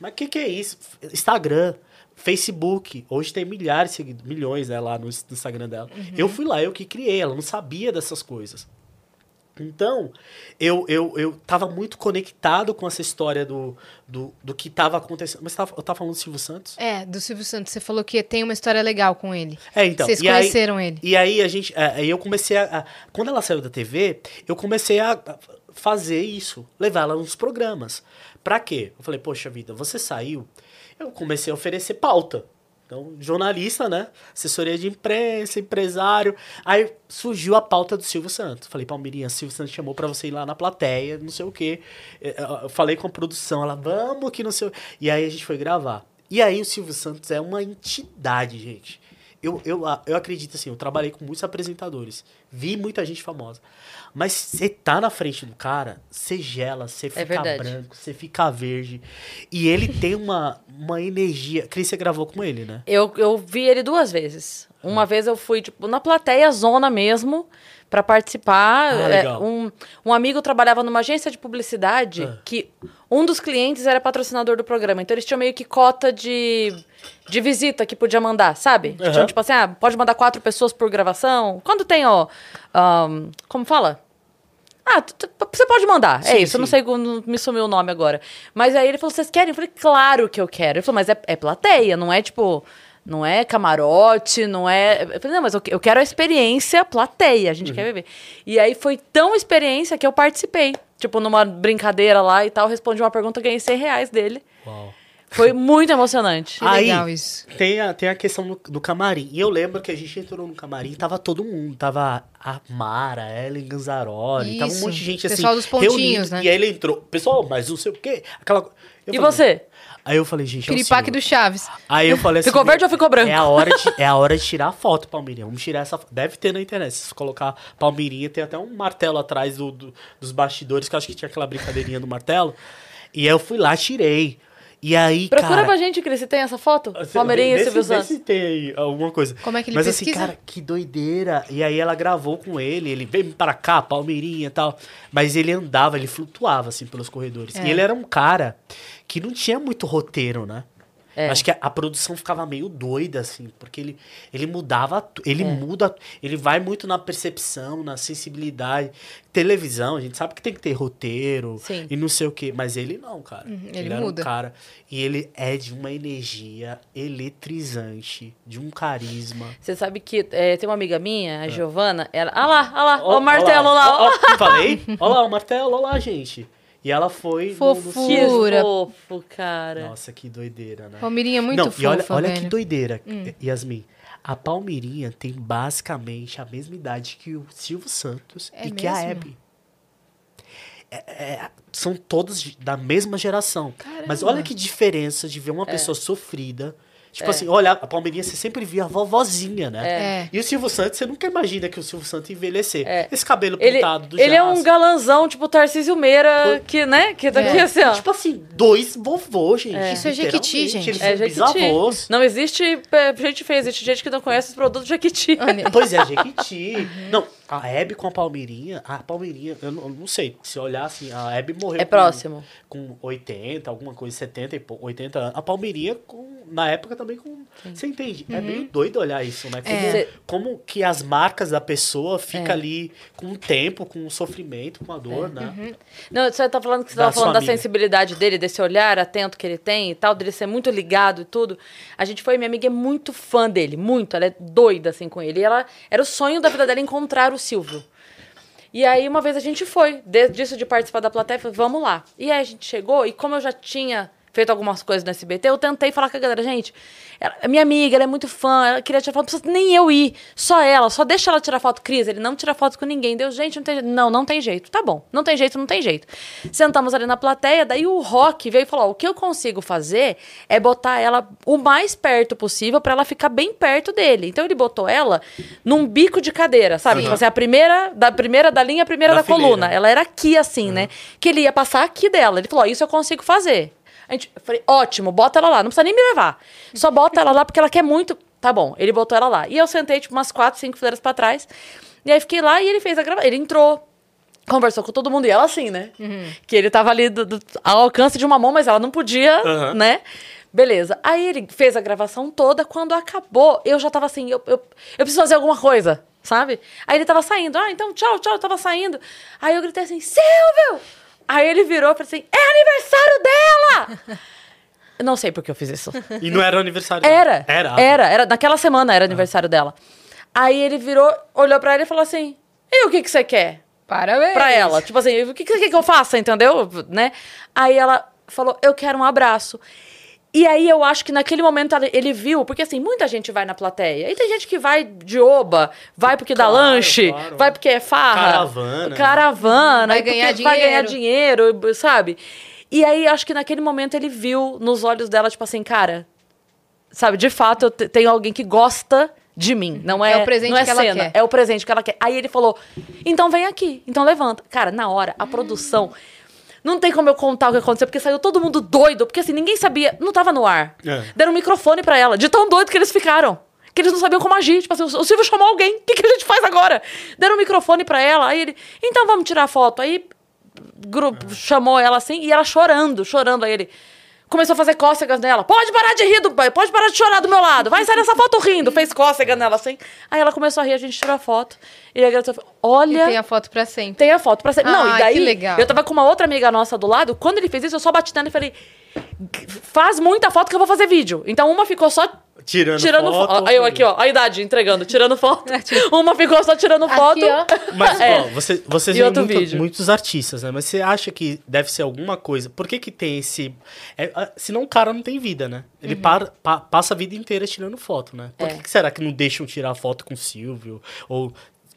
S3: Mas o que, que é isso? Instagram, Facebook. Hoje tem milhares de seguidores, milhões né, lá no, no Instagram dela. Eu fui lá, eu que criei, ela não sabia dessas coisas. Então, eu, eu, eu tava muito conectado com essa história do, do, do que tava acontecendo. Mas tava, eu tava falando do Silvio Santos?
S2: É, do Silvio Santos. Você falou que tem uma história legal com ele.
S3: É, então.
S2: Vocês
S3: e aí-
S2: conheceram ele.
S3: E aí a gente. é, Aí eu comecei a, a- Quando ela saiu da TV, eu comecei a a fazer isso, levar ela nos programas. Pra quê? Eu falei, poxa vida, você saiu. Eu comecei a oferecer pauta. Então, jornalista, né? Assessoria de imprensa, empresário. Aí surgiu a pauta do Silvio Santos. Falei, Palmeirinha, Silvio Santos chamou pra você ir lá na plateia, não sei o quê. Eh, Eu falei com a produção, ela, vamos que não sei o... E aí a gente foi gravar. E aí o Silvio Santos é uma entidade, gente. Eu, eu, eu acredito assim, eu trabalhei com muitos apresentadores, vi muita gente famosa. Mas você tá na frente do cara, você gela, você fica
S1: verdade.
S3: branco, você fica verde. E ele tem uma, uma energia. Cris, você gravou com ele, né?
S1: Eu, eu vi ele duas vezes. Uma vez eu fui, tipo, na plateia zona mesmo, pra participar.
S3: Ah,
S1: É, um, um amigo trabalhava numa agência de publicidade
S3: Ah.
S1: que um dos clientes era patrocinador do programa. Então eles tinham meio que cota de, de visita que podia mandar, sabe? Tinham, tipo assim, ah, pode mandar quatro pessoas por gravação. Quando tem, ó. ahn, como fala? Ah, você pode mandar. é
S3: Sim,
S1: isso, eu não
S3: sim.
S1: sei, não me sumiu o nome agora. Mas aí ele falou: vocês querem? Eu falei, claro que eu quero. Ele falou, mas é, é plateia, não é tipo. Não é camarote, não é. Eu falei, não, mas eu, que- eu quero a experiência plateia, a gente
S3: Uhum.
S1: quer viver. E aí foi tão experiência que eu participei. Tipo, numa brincadeira lá e tal, respondi uma pergunta, ganhei 100 reais dele.
S3: Uau.
S1: Foi muito emocionante.
S2: Que
S3: Aí-
S2: legal isso.
S3: Tem a, tem a questão do, do camarim. E eu lembro que a gente entrou no camarim e tava todo mundo. Tava a Mara, a Ellen Ganzaroli, tava um
S2: Isso.
S3: monte de gente assim.
S2: Pessoal dos pontinhos,
S3: reunido.
S2: né?
S3: E aí ele entrou. Pessoal, mas não sei o quê. Aquela... eu
S1: E
S3: falei-
S1: você?
S3: Aí eu falei, gente. é
S2: Piripaque do Chaves.
S3: Aí eu falei assim.
S1: Ficou verde ou ficou branco?
S3: É a hora de, é a hora de tirar a foto, Palmeirinha. Vamos tirar essa foto. Deve ter na internet. Se você colocar Palmeirinha, tem até um martelo atrás do, do- dos bastidores, que eu acho que tinha aquela brincadeirinha do martelo. E aí eu fui lá, tirei. E aí,
S1: Procura
S3: cara...
S1: pra gente, Cris, se tem essa foto. Palmeirinha e Silvio Santos.
S3: se tem aí alguma coisa.
S2: Como é que ele
S3: Mas
S2: pesquisa?
S3: assim, cara, que doideira. E aí ela gravou com ele, ele veio para cá, Palmeirinha e tal. Mas ele andava, ele flutuava assim pelos corredores.
S2: É.
S3: E ele era um cara que não tinha muito roteiro, né?
S1: É.
S3: Acho que a, a produção ficava meio doida, assim, porque ele, ele mudava, ele
S1: É.
S3: muda, ele vai muito na percepção, na sensibilidade. Televisão, a gente sabe que tem que ter roteiro
S1: Sim.
S3: e não sei o quê, mas ele não, cara.
S2: Uhum, ele
S3: era
S2: muda.
S3: um cara e ele é de uma energia eletrizante, de um carisma.
S1: Você sabe que é, tem uma amiga minha, a Giovana, ela. Ah lá, ah lá, ó,
S3: Ó,
S1: o martelo
S3: ó
S1: lá, ó.
S3: ó, ó, falei? Olha lá, o martelo, olha lá, gente. E ela foi. no- no-
S2: Fofura. Pura.
S1: fofo, cara.
S3: Nossa, que doideira, né?
S2: Palmeirinha é muito
S3: Não,
S2: fofa,
S3: e olha, olha
S2: velho. Hum.
S3: que doideira, Yasmin. A Palmeirinha tem basicamente a mesma idade que o Silvio Santos
S2: É
S3: e que a
S2: mesmo?
S3: Hebe. É- é- são todos da mesma geração. Mas
S2: Caramba.
S3: olha que diferença de ver
S1: É.
S3: uma pessoa sofrida. Tipo assim, olha, a Palmeirinha você sempre via a vovozinha, né?
S2: É.
S3: E o Silvio Santos, você nunca imagina que o Silvio Santos envelhecer.
S1: É.
S3: Esse cabelo
S1: Ele,
S3: pintado do
S1: ele é um galanzão, tipo Tarcísio Meira, que, né? Que daqui
S2: É.
S1: assim, ó.
S3: Tipo assim, dois vovôs, gente.
S2: Isso é Jequiti, gente.
S3: Eles
S1: É
S3: são
S1: Jequiti.
S3: bisavôs.
S1: Não existe é, gente feia, existe gente que não conhece os produtos Jequiti.
S3: Pois é, Jequiti. Não, a Hebe com a Palmeirinha, a Palmeirinha, eu não, eu não sei, se olhar assim, a Hebe morreu
S1: É
S3: com-
S1: próximo.
S3: Com, 80, alguma coisa, 70 e pou- 80 anos. A Palmeirinha, com, na época, também com Você entende? É meio doido olhar isso, né? Como,
S1: É.
S3: como que as marcas da pessoa ficam
S1: É.
S3: ali com o tempo, com o sofrimento, com a dor, né?
S1: Uhum. Não, você tá falando que você
S3: Da
S1: tava falando da sensibilidade dele, desse olhar atento que ele tem e tal, dele ser muito ligado e tudo. A gente foi, minha amiga é muito fã dele, muito. Ela é doida assim com ele. E ela era o sonho da vida dela encontrar o Silvio. E aí, uma vez a gente foi, desde isso de participar da plateia, falei, vamos lá. E aí a gente chegou, e como eu já tinha feito algumas coisas no SBT, eu tentei falar com a galera, gente, ela, é minha amiga, ela é muito fã, ela queria tirar foto, não precisa nem eu ir, só ela, só deixa ela tirar foto. Cris, ele não tira foto com ninguém. Deu, gente, não tem jeito. Não, não tem jeito. Tá bom, não tem jeito, não tem jeito. Sentamos ali na plateia, daí o Rock veio e falou, ó, o que eu consigo fazer é botar ela o mais perto possível pra ela ficar bem perto dele. Então ele botou ela num bico de cadeira, sabe? Tipo assim, a primeira da primeira da linha, a primeira
S3: Da
S1: da, coluna. Ela era aqui, assim, né? Que ele ia passar aqui dela. Ele falou: Ó, isso eu consigo fazer. A gente, eu falei, ótimo, bota ela lá. Não precisa nem me levar. Só bota ela lá porque ela quer muito. Tá bom, ele botou ela lá. E eu sentei, tipo, umas quatro, cinco fileiras pra trás. E aí fiquei lá e ele fez a gravação. Ele entrou. Conversou com todo mundo e ela assim, né? Que ele tava ali do- do- ao alcance de uma mão, mas ela não podia,
S3: Aham.
S1: né? Beleza. Aí ele fez a gravação toda. Quando acabou, eu já tava assim, eu, eu, eu preciso fazer alguma coisa, sabe? Aí ele tava saindo. Ah, então tchau, tchau, eu tava saindo. Aí eu gritei assim, Silvio! Aí ele virou e falou assim, é aniversário dela! Eu não sei por que eu fiz isso.
S3: E não era aniversário dela.
S1: Era.
S3: Era.
S1: Era, era. Naquela semana era aniversário dela. Aí ele virou, olhou pra ela e falou assim: E o que, que você quer?
S2: Parabéns.
S1: Pra ela. Tipo assim, o que, que você quer que eu faça, entendeu? Né? Aí ela falou: Eu quero um abraço. E aí eu acho que naquele momento ele viu, porque assim, muita gente vai na plateia. E tem gente que vai de oba, vai porque dá
S3: Claro,
S1: lanche,
S3: claro.
S1: vai porque é farra.
S3: Caravana.
S1: Caravana.
S2: Vai
S1: porque
S2: ganhar
S1: Vai ganhar
S2: dinheiro.
S1: dinheiro, sabe? E aí acho que naquele momento ele viu nos olhos dela, tipo assim, cara, sabe, de fato eu te- tenho alguém que gosta de mim. Não é,
S2: É o presente
S1: não é
S2: que ela
S1: cena,
S2: quer.
S1: é o presente que ela quer. Aí ele falou: então vem aqui, então levanta. Cara, na hora, a produção. Não tem como eu contar o que aconteceu, porque saiu todo mundo doido, porque assim, ninguém sabia, não tava no ar.
S3: É.
S1: Deram um microfone pra ela, de tão doido que eles ficaram. Que eles não sabiam como agir. Tipo assim, o Silvio chamou alguém, o que, que a gente faz agora? Deram um microfone pra ela, aí ele, então vamos tirar foto. Aí grupo chamou ela assim e ela chorando, chorando. Aí ele começou a fazer cócegas nela. Pode parar de rir, do, pode parar de chorar do meu lado. Vai sair dessa foto rindo. Fez cócega nela assim. Aí ela começou a rir, a gente tirou a foto. E agradeceu.
S2: E
S1: Olha.
S2: tem a foto pra sempre.
S1: Tem a foto pra ser. não,
S2: Ai,
S1: e daí.
S2: que legal.
S1: Eu tava com uma outra amiga nossa do lado. Quando ele fez isso, eu só bati nela e falei: faz muita foto que eu vou fazer vídeo. Então uma ficou só
S3: Tirando,
S1: tirando
S3: foto.
S1: foto. Aí eu aqui, ó, a idade entregando, tirando foto. uma ficou só tirando foto.
S2: Aqui, ó.
S3: Mas,
S1: É.
S3: ó, você, vocês veem muito- muitos artistas, né? Mas você acha que deve ser alguma coisa? Por que que tem esse... É, senão o cara não tem vida, né? Ele
S1: Uhum.
S3: para- pa- passa a vida inteira tirando foto, né? Por
S1: É.
S3: que, que será que não deixam tirar foto com o Silvio? Ou...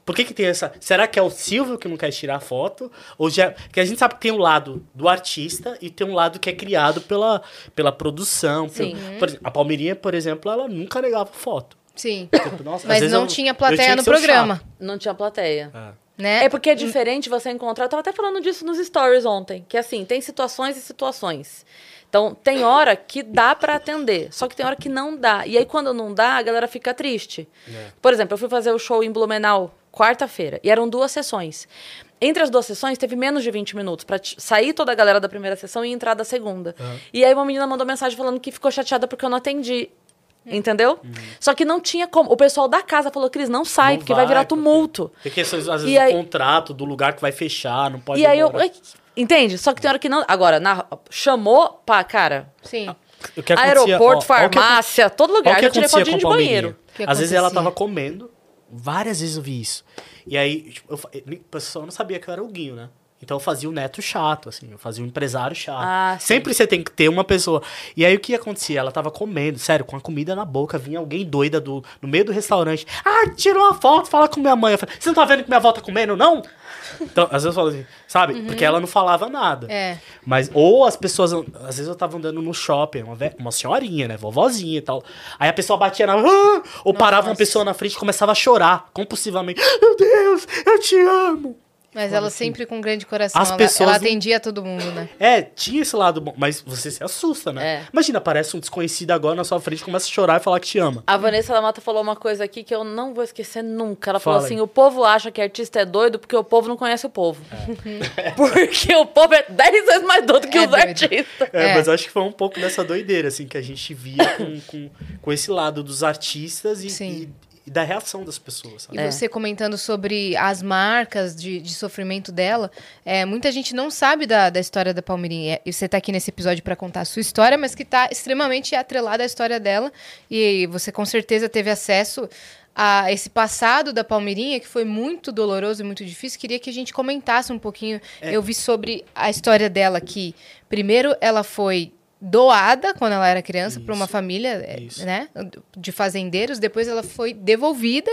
S3: Por que que tem essa... Será que é o Silvio que não quer tirar foto? Ou já... Porque a gente sabe que tem um lado do artista e tem um lado que é criado pela, pela produção.
S1: Sim.
S3: pelo- Por exemplo, a Palmeirinha, por exemplo, ela nunca negava foto.
S2: Sim.
S3: Tipo, nossa,
S2: Mas não
S3: eu-
S2: tinha plateia
S3: tinha
S2: no programa.
S3: chato.
S1: Não tinha plateia.
S3: É.
S2: Né?
S1: É porque é diferente você encontrar. Eu tava até falando disso nos stories ontem. Que assim, tem situações e situações. Então, tem hora que dá pra atender, só que tem hora que não dá. E aí, quando não dá, a galera fica triste. Por exemplo, eu fui fazer o show em Blumenau quarta-feira, e eram duas sessões. Entre as duas sessões, teve menos de 20 minutos pra t- sair toda a galera da primeira sessão e entrar da segunda. E aí, uma menina mandou mensagem falando que ficou chateada porque eu não atendi. Entendeu? Só que não tinha como. O pessoal da casa falou, Cris, não sai,
S3: Não
S1: porque vai, virar
S3: porque-
S1: tumulto.
S3: Tem questões, às
S1: E
S3: vezes,
S1: aí-
S3: do contrato, do lugar que vai fechar, não pode
S1: E aí eu.
S3: demorar.
S1: Entende? Só que tem hora que não. Agora, na, chamou pra, cara,
S2: Sim.
S3: O que acontecia-
S1: aeroporto,
S3: ó, ó o que acon-
S1: farmácia, todo
S3: ó o
S1: lugar.
S3: que
S1: Já tirei fotinho
S3: com
S1: de banheiro.
S3: Às vezes ela tava comendo, várias vezes eu vi isso. E aí, tipo, eu, o pessoal não sabia que eu era o Guinho, né? Então eu fazia o neto chato, assim, eu fazia o empresário chato.
S1: Ah.
S3: Sempre você tem que ter uma pessoa. E aí o que acontecia? Ela tava comendo, sério, com a comida na boca, vinha alguém doida do, no meio do restaurante. Ah, tira uma foto, fala com minha mãe. Eu falei, você não tá vendo que minha avó tá comendo, não? Então, às vezes eu falo assim, sabe? Porque ela não falava nada.
S2: É.
S3: Mas, ou as pessoas, às vezes eu tava andando no shopping, uma, ve- uma senhorinha, né, vovozinha e tal. Aí a pessoa batia na. "Ah!" ou parava uma pessoa na frente e começava a chorar compulsivamente. Meu Deus, eu te amo.
S2: Mas ela
S3: assim,
S2: sempre com um grande coração.
S3: as
S2: ela,
S3: pessoas
S2: ela
S3: não-
S2: atendia todo mundo, né?
S3: É, tinha esse lado bom, mas você se assusta, né?
S1: É.
S3: Imagina, aparece um desconhecido agora na sua frente, começa a chorar e falar que te ama.
S1: A Vanessa da Mata falou uma coisa aqui que eu não vou esquecer nunca. Ela falou
S3: Fala aí.
S1: assim: o povo acha que artista é doido porque o povo não conhece o povo.
S3: É.
S1: porque o povo é 10 vezes mais doido que
S2: É
S1: os
S2: doido.
S1: artistas.
S3: É,
S2: É.
S3: mas acho que foi um pouco dessa doideira, assim, que a gente via com, com, com esse lado dos artistas e,
S2: Sim.
S3: e- e da reação das pessoas.
S2: E
S3: sabe?
S1: É.
S2: você comentando sobre as marcas de, de sofrimento dela, é, muita gente não sabe da, da história da Palmeirinha. E você tá aqui nesse episódio para contar a sua história, mas que tá extremamente atrelada à história dela. E você com certeza teve acesso a esse passado da Palmeirinha, que foi muito doloroso e muito difícil. Queria que a gente comentasse um pouquinho.
S3: É.
S2: Eu vi sobre a história dela que, primeiro, ela foi doada quando ela era criança para uma família, é,
S3: Isso.
S2: né, de fazendeiros. Depois ela foi devolvida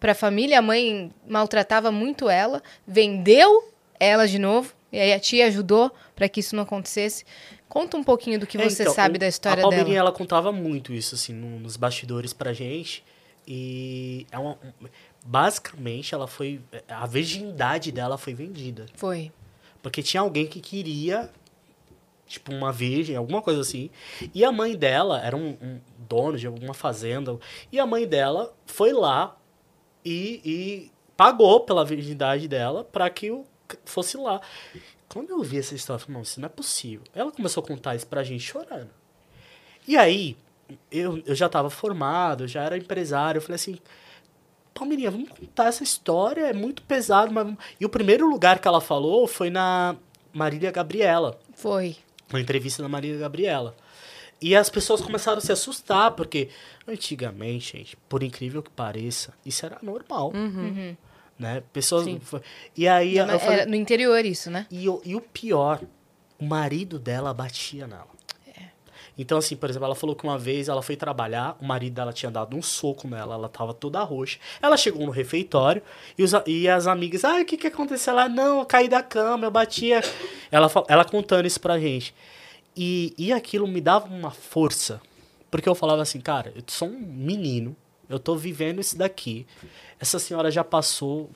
S2: para a família. A mãe maltratava muito ela, vendeu ela de novo. E aí a tia ajudou para que isso não acontecesse. Conta um pouquinho do que
S3: É,
S2: você
S3: então,
S2: sabe
S3: o-
S2: da história
S3: A Palmeirinha,
S2: dela.
S3: ela contava muito isso, assim, no- nos bastidores pra gente. E é uma, um- basicamente, ela foi... A virgindade dela foi vendida.
S2: Foi.
S3: Porque tinha alguém que queria, tipo, uma virgem, alguma coisa assim. E a mãe dela era um, um dono de alguma fazenda. E a mãe dela foi lá e, e pagou pela virgindade dela para que c- fosse lá. Quando eu vi essa história, eu falei, não, isso não é possível. Ela começou a contar isso pra gente chorando. E aí, eu, eu já estava formado, eu já era empresário. Eu falei assim, Palmeirinha, vamos contar essa história, é muito pesado. Mas... vamos-" E o primeiro lugar que ela falou foi na Marília Gabriela,
S2: Foi.
S3: Uma entrevista da Marília Gabriela. E as pessoas começaram a se assustar, porque antigamente, gente, por incrível que pareça, isso era normal. Né? Pessoas.
S1: Sim.
S3: E aí eu
S2: Era
S3: falei,
S2: no interior isso, né?
S3: e, o- e o pior, o marido dela batia nela. Então, assim, por exemplo, ela falou que uma vez ela foi trabalhar, o marido dela tinha dado um soco nela, ela tava toda roxa. Ela chegou no refeitório e, os e as amigas, ah, o que que aconteceu lá? Não, eu caí da cama, eu batia. Ela, ela contando isso pra gente. E, e aquilo me dava uma força, porque eu falava assim, cara, eu sou um menino, eu tô vivendo isso daqui. Essa senhora já passou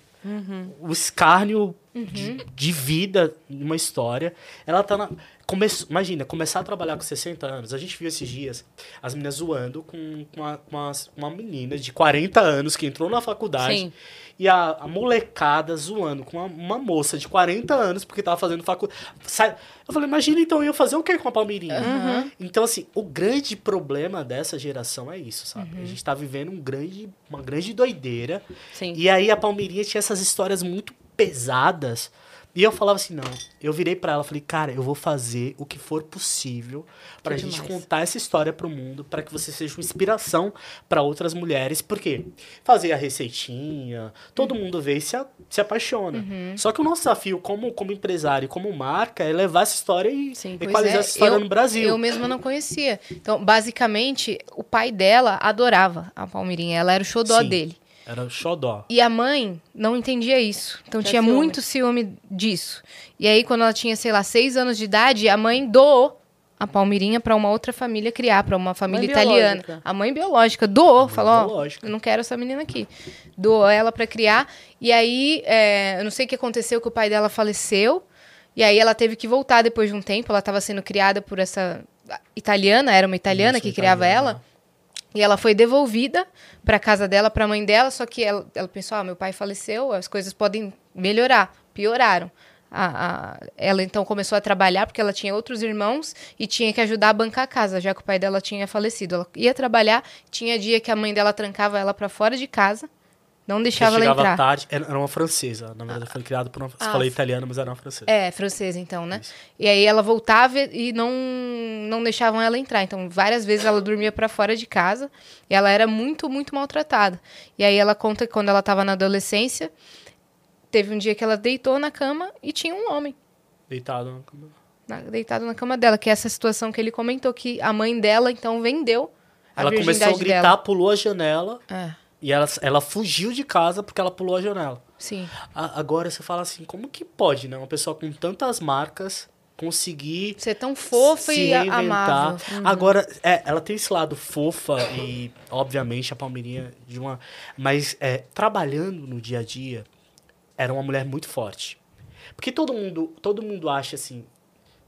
S3: o escárnio de, de vida numa história. Ela tá na. Come, imagina, começar a trabalhar com 60 anos. A gente viu esses dias as meninas zoando com, com, uma, com as- uma menina de 40 anos que entrou na faculdade.
S1: Sim.
S3: E a, a molecada zoando com uma, uma moça de 40 anos porque tava fazendo faculdade. Eu falei, imagina então eu ia fazer o quê com a Palmeirinha? Então, assim, o grande problema dessa geração é isso, sabe? A gente tá vivendo um grande, uma grande doideira.
S1: Sim.
S3: E aí a Palmeirinha tinha essas histórias muito pesadas. E eu falava assim, não. Eu virei pra ela, falei, cara, eu vou fazer o que for possível pra
S1: Que
S3: gente contar essa história pro mundo, pra que você seja uma inspiração pra outras mulheres. Por quê? Fazer a receitinha, todo
S1: Uhum.
S3: mundo vê e se, a- se apaixona. Só que o nosso desafio como, como empresário como marca é levar essa história e
S1: Sim.
S3: Equalizar
S2: é,
S3: essa história
S2: eu-
S3: no Brasil.
S2: Eu mesma não conhecia. Então, basicamente, o pai dela adorava a Palmeirinha. Ela era o xodó
S3: Sim.
S2: dele.
S3: Era xodó.
S2: E a mãe não entendia isso. Então
S1: Tinha
S2: tinha
S1: ciúme.
S2: muito ciúme disso. E aí, quando ela tinha, sei lá, seis anos de idade, a mãe doou a Palmeirinha para uma outra família criar, para uma família
S1: Mãe
S2: italiana.
S1: biológica.
S2: A mãe biológica doou, falou: ó,
S3: biológica.
S2: eu não quero essa menina aqui. Doou ela para criar. E aí, é, eu não sei o que aconteceu, que o pai dela faleceu. E aí ela teve que voltar depois de um tempo. Ela estava sendo criada por essa italiana, era uma italiana
S3: Isso,
S2: que criava
S3: italiana.
S2: ela. E ela foi devolvida para casa dela, para a mãe dela, só que ela, ela pensou: ah, meu pai faleceu, as coisas podem melhorar. Pioraram. A- a- ela então começou a trabalhar porque ela tinha outros irmãos e tinha que ajudar a bancar a casa, já que o pai dela tinha falecido. Ela ia trabalhar, tinha dia que a mãe dela trancava ela para fora de casa, não deixava ela
S3: chegava
S2: entrar.
S3: tarde, era uma francesa. Na verdade, foi criada por uma. Você
S2: Ah,
S3: falou italiana, mas era uma francesa.
S2: É, francesa então, né?
S3: Isso.
S2: E aí ela voltava e não não deixavam ela entrar. Então, várias vezes ela dormia pra fora de casa e ela era muito, muito maltratada. E aí ela conta que quando ela tava na adolescência, teve um dia que ela deitou na cama e tinha um homem
S3: Deitado na cama.
S2: na- deitado na cama dela, que é essa situação que ele comentou que a mãe dela então vendeu a
S3: Ela começou a gritar,
S2: dela.
S3: pulou a janela
S2: É,
S3: e ela, ela fugiu de casa porque ela pulou a janela.
S2: sim.
S3: A- agora você fala assim, como que pode, né? Uma pessoa com tantas marcas conseguir
S2: Ser tão fofa
S3: se
S2: e
S3: reinventar.
S2: amável. Uhum.
S3: Agora, é, ela tem esse lado fofa e, obviamente, a Palmeirinha de uma. Mas é, trabalhando no dia a dia, era uma mulher muito forte. Porque todo mundo, todo mundo acha assim.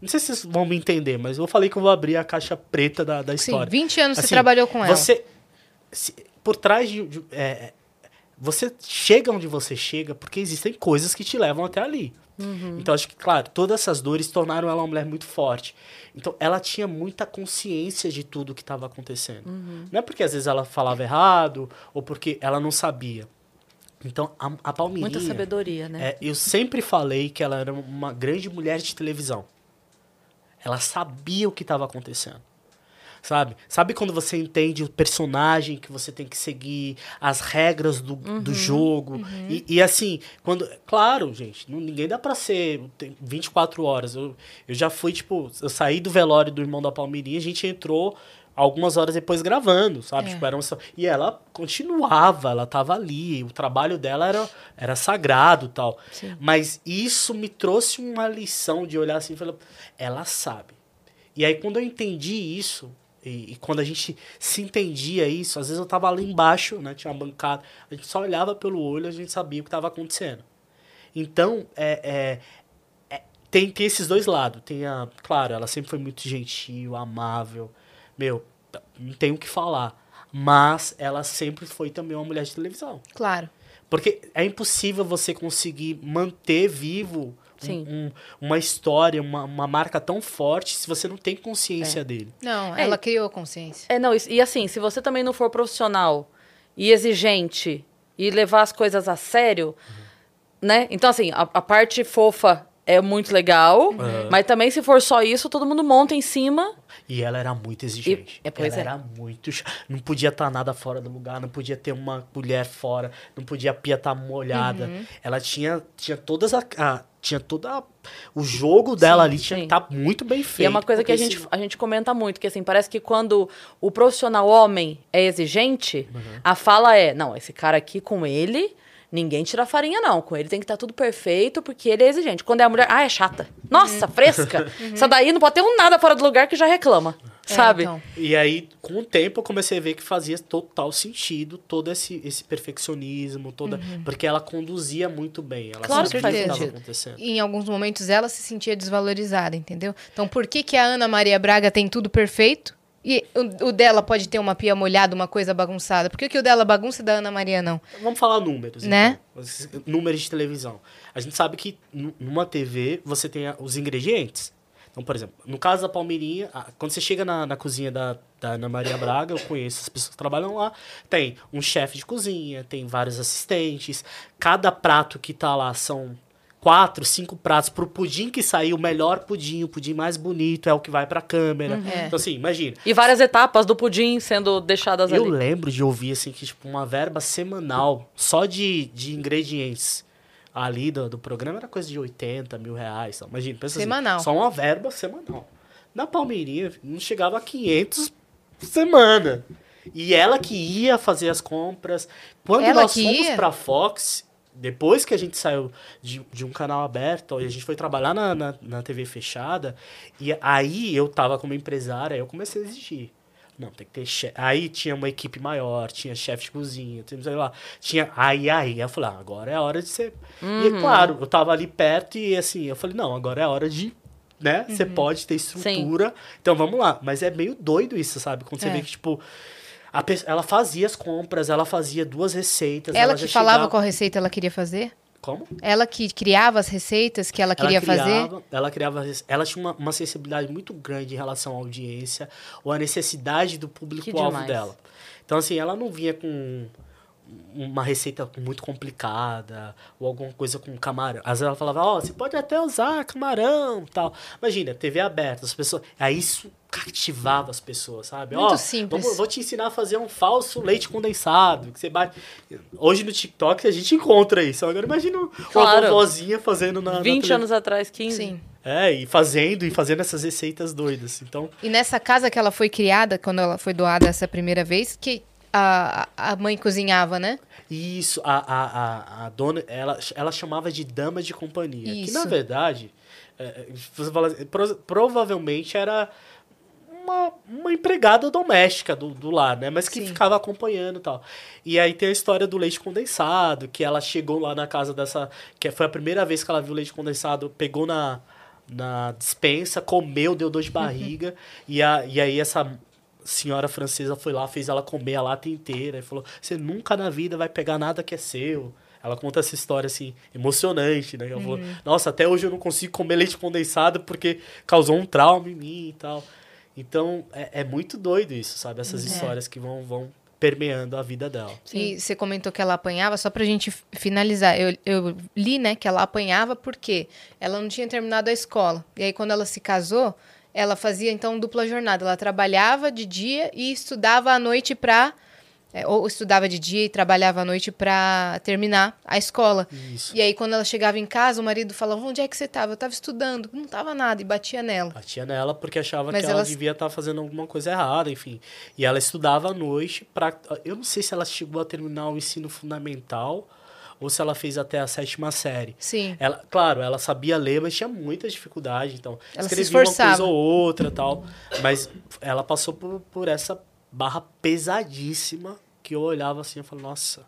S3: Não sei se vocês vão me entender, mas eu falei que eu vou abrir a caixa preta da, da
S2: Sim,
S3: história.
S2: 20 anos você
S3: Assim,
S2: trabalhou com ela.
S3: Você. se- por trás de. de- é, você chega onde você chega porque existem coisas que te levam até ali. Então, acho que, claro, todas essas dores tornaram ela uma mulher muito forte. Então, ela tinha muita consciência de tudo que estava acontecendo. Não é porque às vezes ela falava errado ou porque ela não sabia. Então, a, a Palmirinha...
S1: Muita sabedoria, né?
S3: É, eu sempre falei que ela era uma grande mulher de televisão. Ela sabia o que estava acontecendo. Sabe? Sabe quando você entende o personagem que você tem que seguir, as regras do, do jogo? E, e assim, quando. Claro, gente, não, ninguém dá pra ser tem 24 horas. Eu, eu já fui, tipo, eu saí do velório do irmão da Palmeirinha, a gente entrou algumas horas depois gravando, sabe?
S2: É.
S3: Tipo, era uma, e ela continuava, ela tava ali, o trabalho dela era, era sagrado tal.
S1: Sim.
S3: Mas isso me trouxe uma lição de olhar assim e falar, ela sabe. E aí quando eu entendi isso, e, e quando a gente se entendia isso, às vezes eu tava ali embaixo, né? Tinha uma bancada, a gente só olhava pelo olho e a gente sabia o que estava acontecendo. Então, é, é, é, tem, tem esses dois lados. Tem a, claro, ela sempre foi muito gentil, amável. Meu, não tenho o que falar. Mas ela sempre foi também uma mulher de televisão.
S2: Claro.
S3: Porque é impossível você conseguir manter vivo um-
S1: Sim.
S3: um- uma história, uma, uma marca tão forte se você não tem consciência dele.
S2: Não,
S1: É,
S2: ela criou consciência.
S1: É, não, e, e assim, se você também não for profissional e exigente e levar as coisas a sério, né? Então, assim, a, a parte fofa é muito legal, mas também se for só isso, todo mundo monta em cima.
S3: E ela era muito exigente.
S1: E- é, pois
S3: ela
S1: é.
S3: era muito. Não podia estar nada fora do lugar, não podia ter uma colher fora, não podia a pia estar molhada.
S1: Uhum.
S3: Ela tinha, tinha todas a. a- tinha toda o jogo dela ali tinha
S1: sim.
S3: que estar muito bem feito.
S1: E é uma coisa que a gente, a gente comenta muito, que assim, parece que quando o profissional homem é exigente, a fala é, não, esse cara aqui com ele, ninguém tira farinha não, com ele tem que estar tudo perfeito, porque ele é exigente. Quando é a mulher, ah, é chata. Nossa, fresca. Essa daí não pode ter um nada fora do lugar que já reclama,
S2: É,
S1: sabe?
S2: então.
S3: E aí, com o tempo, eu comecei a ver que fazia total sentido todo esse, esse perfeccionismo, toda. Porque ela conduzia muito bem. Ela
S1: Uhum. Claro
S3: sabia
S1: que faz
S3: o que estava
S1: sentido.
S3: acontecendo.
S2: E em alguns momentos ela se sentia desvalorizada, entendeu? Então por que, que a Ana Maria Braga tem tudo perfeito? E o, o dela pode ter uma pia molhada, uma coisa bagunçada. Por que, que o dela bagunça e da Ana Maria não?
S3: Vamos falar números,
S2: Né?
S3: então. Os Números de televisão. A gente sabe que nu- numa TV você tem os ingredientes. Então, por exemplo, no caso da Palmeirinha, quando você chega na, na cozinha da, da Ana Maria Braga, eu conheço as pessoas que trabalham lá, tem um chefe de cozinha, tem vários assistentes. Cada prato que tá lá são quatro, cinco pratos pro pudim que sair, o melhor pudim, o pudim mais bonito é o que vai pra câmera.
S2: É.
S3: Então, assim, imagina.
S1: E várias etapas do pudim sendo deixadas
S3: Eu
S1: ali.
S3: lembro de ouvir, assim, que, tipo, uma verba semanal só de, de ingredientes ali do, do programa era coisa de 80 mil reais. Então, imagina, pensa
S2: Semanal.
S3: assim, só uma verba semanal. Na Palmeirinha, não chegava a 500 por semana. E ela que ia fazer as compras. Quando
S2: Ela
S3: nós fomos
S2: ia?
S3: pra Fox, depois que a gente saiu de, de um canal aberto, e a gente foi trabalhar na, na, na TV fechada, e aí eu tava como empresária, eu comecei a exigir. Não, tem que ter chefe. Aí tinha uma equipe maior, tinha chefe de cozinha, tinha, sei lá. Tinha. Aí, aí, eu falei, ah, agora é a hora de ser. E claro, eu tava ali perto e assim, eu falei, não, agora é a hora de. Né? Você pode ter estrutura. Então vamos lá. Mas é meio doido isso, sabe? Quando você
S2: É.
S3: vê que, tipo. Ela fazia as compras, ela fazia duas receitas.
S2: Ela
S3: já
S2: que falava
S3: chegava-
S2: qual receita ela queria fazer?
S3: Como?
S2: Ela que criava as receitas que ela queria fazer?
S3: criava, Ela criava. Ela tinha uma, uma sensibilidade muito grande em relação à audiência ou à necessidade do público-alvo dela. Então, assim, ela não vinha com uma receita muito complicada ou alguma coisa com camarão. Às vezes ela falava, ó, você pode até usar camarão tal. Imagina, TV aberta, as pessoas. Aí isso cativava as pessoas, sabe?
S2: Muito
S3: ó,
S2: simples.
S3: vamos- vou te ensinar a fazer um falso leite condensado. Que você bate. Hoje no TikTok a gente encontra isso. Agora imagina uma
S1: Claro.
S3: vovozinha fazendo na. na
S1: 20
S3: televisão.
S1: anos atrás, 15.
S2: Sim.
S3: É, e fazendo, e fazendo essas receitas doidas. Então,
S2: E nessa casa que ela foi criada, quando ela foi doada essa primeira vez, que a, a mãe cozinhava, né?
S3: isso, a, a, a, a dona, ela, ela chamava de dama de companhia. Que, na
S2: Isso.
S3: verdade, é, é, você fala assim, pro- provavelmente era uma, uma empregada doméstica do, do lar, né? Mas que
S2: Sim.
S3: ficava acompanhando e tal. E aí tem a história do leite condensado, que ela chegou lá na casa dessa. Que foi a primeira vez que ela viu leite condensado, pegou na, na dispensa, comeu, deu dor de barriga. e, a, e aí essa senhora francesa foi lá, fez ela comer a lata inteira e falou: Você nunca na vida vai pegar nada que é seu. Ela conta essa história assim, emocionante, né? Ela falou: Nossa, até hoje eu não consigo comer leite condensado porque causou um trauma em mim e tal. Então é, é muito doido isso, sabe? Essas histórias que vão, vão permeando a vida dela.
S2: E você comentou que ela apanhava, só pra gente finalizar. Eu, eu li, né, que ela apanhava porque ela não tinha terminado a escola. E aí, quando ela se casou, ela fazia, então, dupla jornada. Ela trabalhava de dia e estudava à noite pra... é, ou estudava de dia e trabalhava à noite pra terminar a escola.
S3: Isso.
S2: E aí, quando ela chegava em casa, o marido falava, onde é que você tava? Eu tava estudando. Não tava nada, e batia nela.
S3: Batia nela porque achava
S2: Mas
S3: que ela
S2: elas-
S3: devia estar fazendo alguma coisa errada, enfim. E ela estudava à noite para eu não sei se ela chegou a terminar o ensino fundamental ou se ela fez até a sétima série.
S2: Sim.
S3: Ela, claro, ela sabia ler, mas tinha muita dificuldade, então
S2: Ela se
S3: escrevia uma coisa ou outra, tal. Mas ela passou por, por essa barra pesadíssima que eu olhava assim e falava, nossa,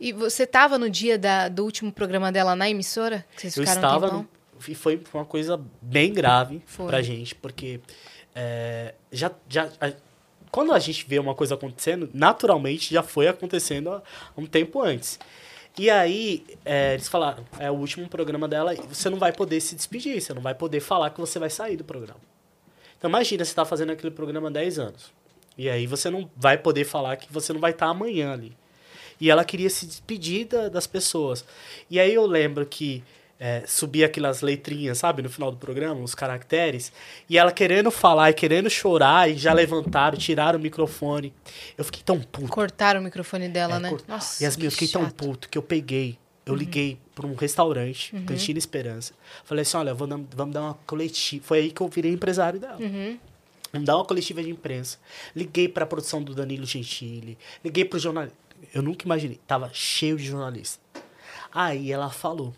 S2: E você tava no dia da- do último programa dela na emissora? Vocês
S3: eu estava no- e foi uma coisa bem grave
S2: Foi.
S3: pra gente, porque é, já, já a- quando a gente vê uma coisa acontecendo, naturalmente já foi acontecendo há um tempo antes. E aí, é, eles falaram, é o último programa dela, você não vai poder se despedir, você não vai poder falar que você vai sair do programa. Então imagina, você tá fazendo aquele programa há 10 anos. E aí você não vai poder falar que você não vai estar amanhã ali. E ela queria se despedir da- das pessoas. E aí eu lembro que é, subia aquelas letrinhas, sabe, no final do programa, os caracteres, e ela querendo falar e querendo chorar, e já levantaram, tiraram o microfone. Eu fiquei tão puto.
S2: Cortaram o microfone dela,
S3: É,
S2: né?
S3: cort-
S2: Nossa,
S3: Yasmin, eu
S2: que
S3: fiquei tão
S2: chato.
S3: puto que eu peguei, eu liguei para um restaurante, Cantina Esperança. Falei assim, olha, vamos dar uma coletiva. Foi aí que eu virei empresário dela.
S2: Uhum.
S3: Dar uma coletiva de imprensa. Liguei para a produção do Danilo Gentili, liguei para o jornalista. Eu nunca imaginei, tava cheio de jornalista. Aí ela falou.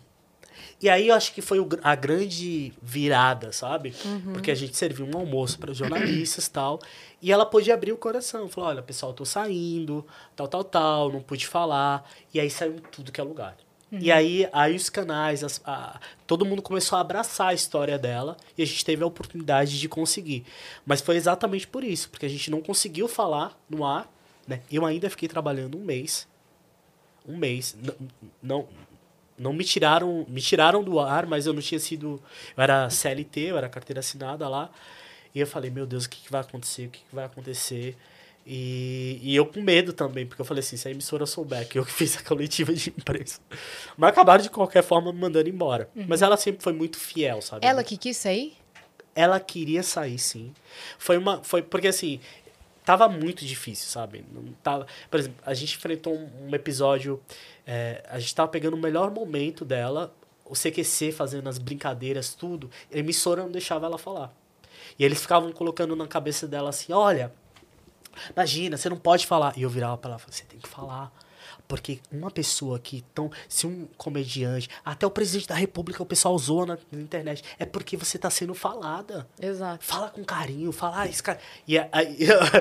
S3: E aí eu acho que foi a grande virada, sabe? Porque a gente serviu um almoço para os jornalistas e tal. E ela pôde abrir o coração. Falou: olha, pessoal, eu tô saindo, tal, tal, tal, não pude falar. E aí saiu tudo que é lugar. E aí, aí os canais, as- a- todo mundo começou a abraçar a história dela e a gente teve a oportunidade de conseguir. Mas foi exatamente por isso, porque a gente não conseguiu falar no ar, né? Eu ainda fiquei trabalhando um mês. Um mês. Não, não me tiraram, me tiraram do ar, mas eu não tinha sido, eu era CLT, eu era carteira assinada lá. E eu falei, meu Deus, o que, que vai acontecer? O que, que vai acontecer? E, e eu com medo também, porque eu falei assim, se a emissora souber que eu que fiz a coletiva de imprensa. Mas acabaram de qualquer forma me mandando embora. Mas ela sempre foi muito fiel, sabe?
S2: Ela que quis sair?
S3: ela queria sair, sim. Foi uma. Foi porque assim. Tava muito difícil, sabe? Não tava, por exemplo, a gente enfrentou um, um episódio. é, a gente tava pegando o melhor momento dela, o CQC fazendo as brincadeiras, tudo. A emissora não deixava ela falar. E eles ficavam colocando na cabeça dela assim: olha, imagina, você não pode falar. E eu virava pra ela e falava: você tem que falar. Porque uma pessoa que tão. Se um comediante, até o presidente da república, o pessoal usou na, na internet, é porque você tá sendo falada.
S1: Exato.
S3: Fala com carinho, fala, ah, esse cara. E aí,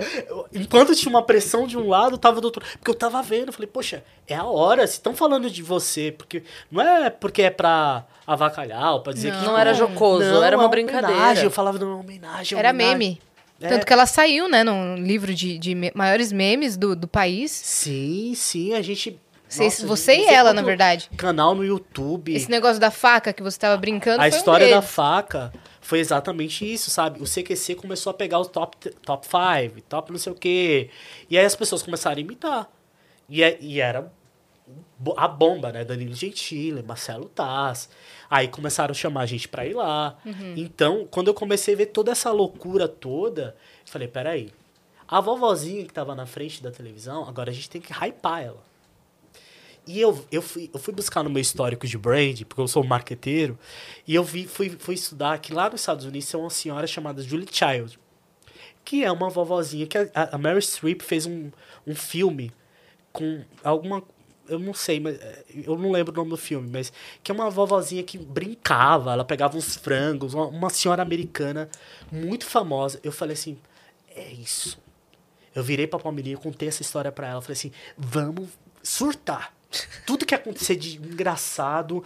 S3: enquanto tinha uma pressão de um lado, tava do outro. Porque eu tava vendo, eu falei, poxa, é a hora, se estão falando de você, porque. Não é porque é pra avacalhar ou pra dizer
S2: Não.
S3: que.
S1: Não era jocoso,
S3: Não,
S1: era uma
S3: é
S1: brincadeira.
S3: homenagem, Eu falava de uma homenagem.
S2: Era
S3: homenagem.
S2: meme.
S3: É.
S2: Tanto que ela saiu, né, num livro de, de maiores memes do, do país.
S3: Sim, sim, a gente. Nossa,
S2: você e ela, na verdade.
S3: Canal no YouTube.
S2: Esse negócio da faca que você tava brincando
S3: A
S2: foi um
S3: história da faca foi exatamente isso, sabe? O CQC começou a pegar os top 5, top, five, top não sei o quê. E aí as pessoas começaram a imitar. E, é- e era a bomba, né? Danilo Gentili, Marcelo Taz. Aí começaram a chamar a gente pra ir lá. Então, quando eu comecei a ver toda essa loucura toda, eu falei, peraí. A vovozinha que tava na frente da televisão, agora a gente tem que hypar ela. E eu, eu, fui, eu fui buscar no meu histórico de brand, porque eu sou um marqueteiro, e eu vi, fui, fui estudar que lá nos Estados Unidos tem uma senhora chamada Julie Child, que é uma vovozinha que a, a Mary Streep fez um, um filme com alguma eu não sei, mas é, eu não lembro o nome do filme, mas que é uma vovozinha que brincava, ela pegava uns frangos, uma, uma senhora americana muito famosa. Eu falei assim, é isso. Eu virei pra Palmeirinha, contei essa história pra ela, falei assim, vamos surtar. Tudo que acontecer de engraçado,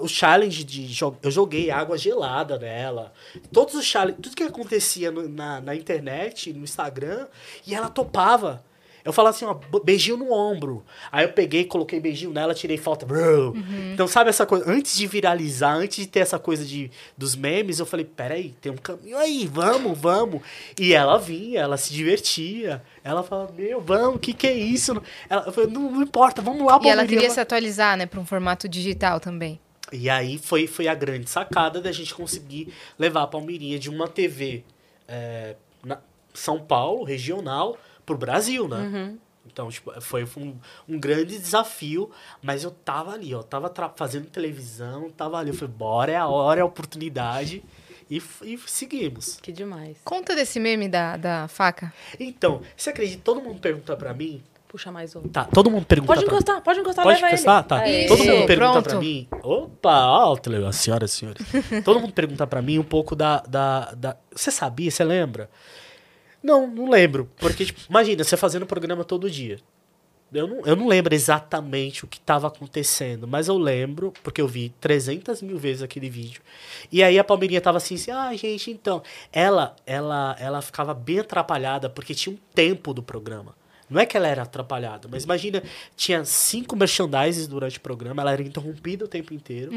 S3: o challenge de eu joguei água gelada nela. Todos os challenges, tudo que acontecia no- na, na internet, no Instagram, e ela topava. Eu falava assim, ó, be- beijinho no ombro. Aí eu peguei, coloquei beijinho nela, tirei foto. Bro. Então, sabe essa coisa? Antes de viralizar, antes de ter essa coisa de, dos memes, eu falei, peraí, tem um caminho aí, vamos, vamos. E ela vinha, ela se divertia. Ela falava, meu, vamos, o que que é isso? Ela, eu falei, não, não importa, vamos lá,
S2: E ela queria
S3: vai."
S2: se atualizar, né, para um formato digital também.
S3: E aí foi, foi a grande sacada da gente conseguir levar a Palmeirinha de uma TV é, na São Paulo, regional, pro Brasil, né? Então, tipo, foi um, um grande desafio, mas eu tava ali, ó, tava fazendo televisão, tava ali, eu falei, bora, é a hora, é a oportunidade, e, e seguimos.
S1: Que demais.
S2: Conta desse meme da, da faca.
S3: Então, você acredita, todo mundo pergunta pra mim,
S1: Puxa mais um.
S3: tá, todo mundo pergunta
S1: Pode
S3: pra mim.
S1: encostar, pode encostar,
S3: Pode
S1: leva
S3: encostar?
S1: ele.
S3: Tá.
S1: Aí.
S3: Todo mundo
S2: Isso,
S3: pergunta
S2: pronto.
S3: pra mim. Opa, ó, tele- senhoras e senhores. Todo mundo pergunta pra mim um pouco da, da, da. Você sabia? Você lembra? Não, não lembro. Porque, tipo, imagina, você fazendo programa todo dia. Eu não, eu não lembro exatamente o que estava acontecendo, mas eu lembro, porque eu vi 300 mil vezes aquele vídeo. E aí a Palmeirinha tava assim, assim, ah, gente, então. Ela, ela, ela ficava bem atrapalhada, porque tinha um tempo do programa. Não é que ela era atrapalhada, mas imagina, tinha cinco merchandises durante o programa, ela era interrompida o tempo inteiro.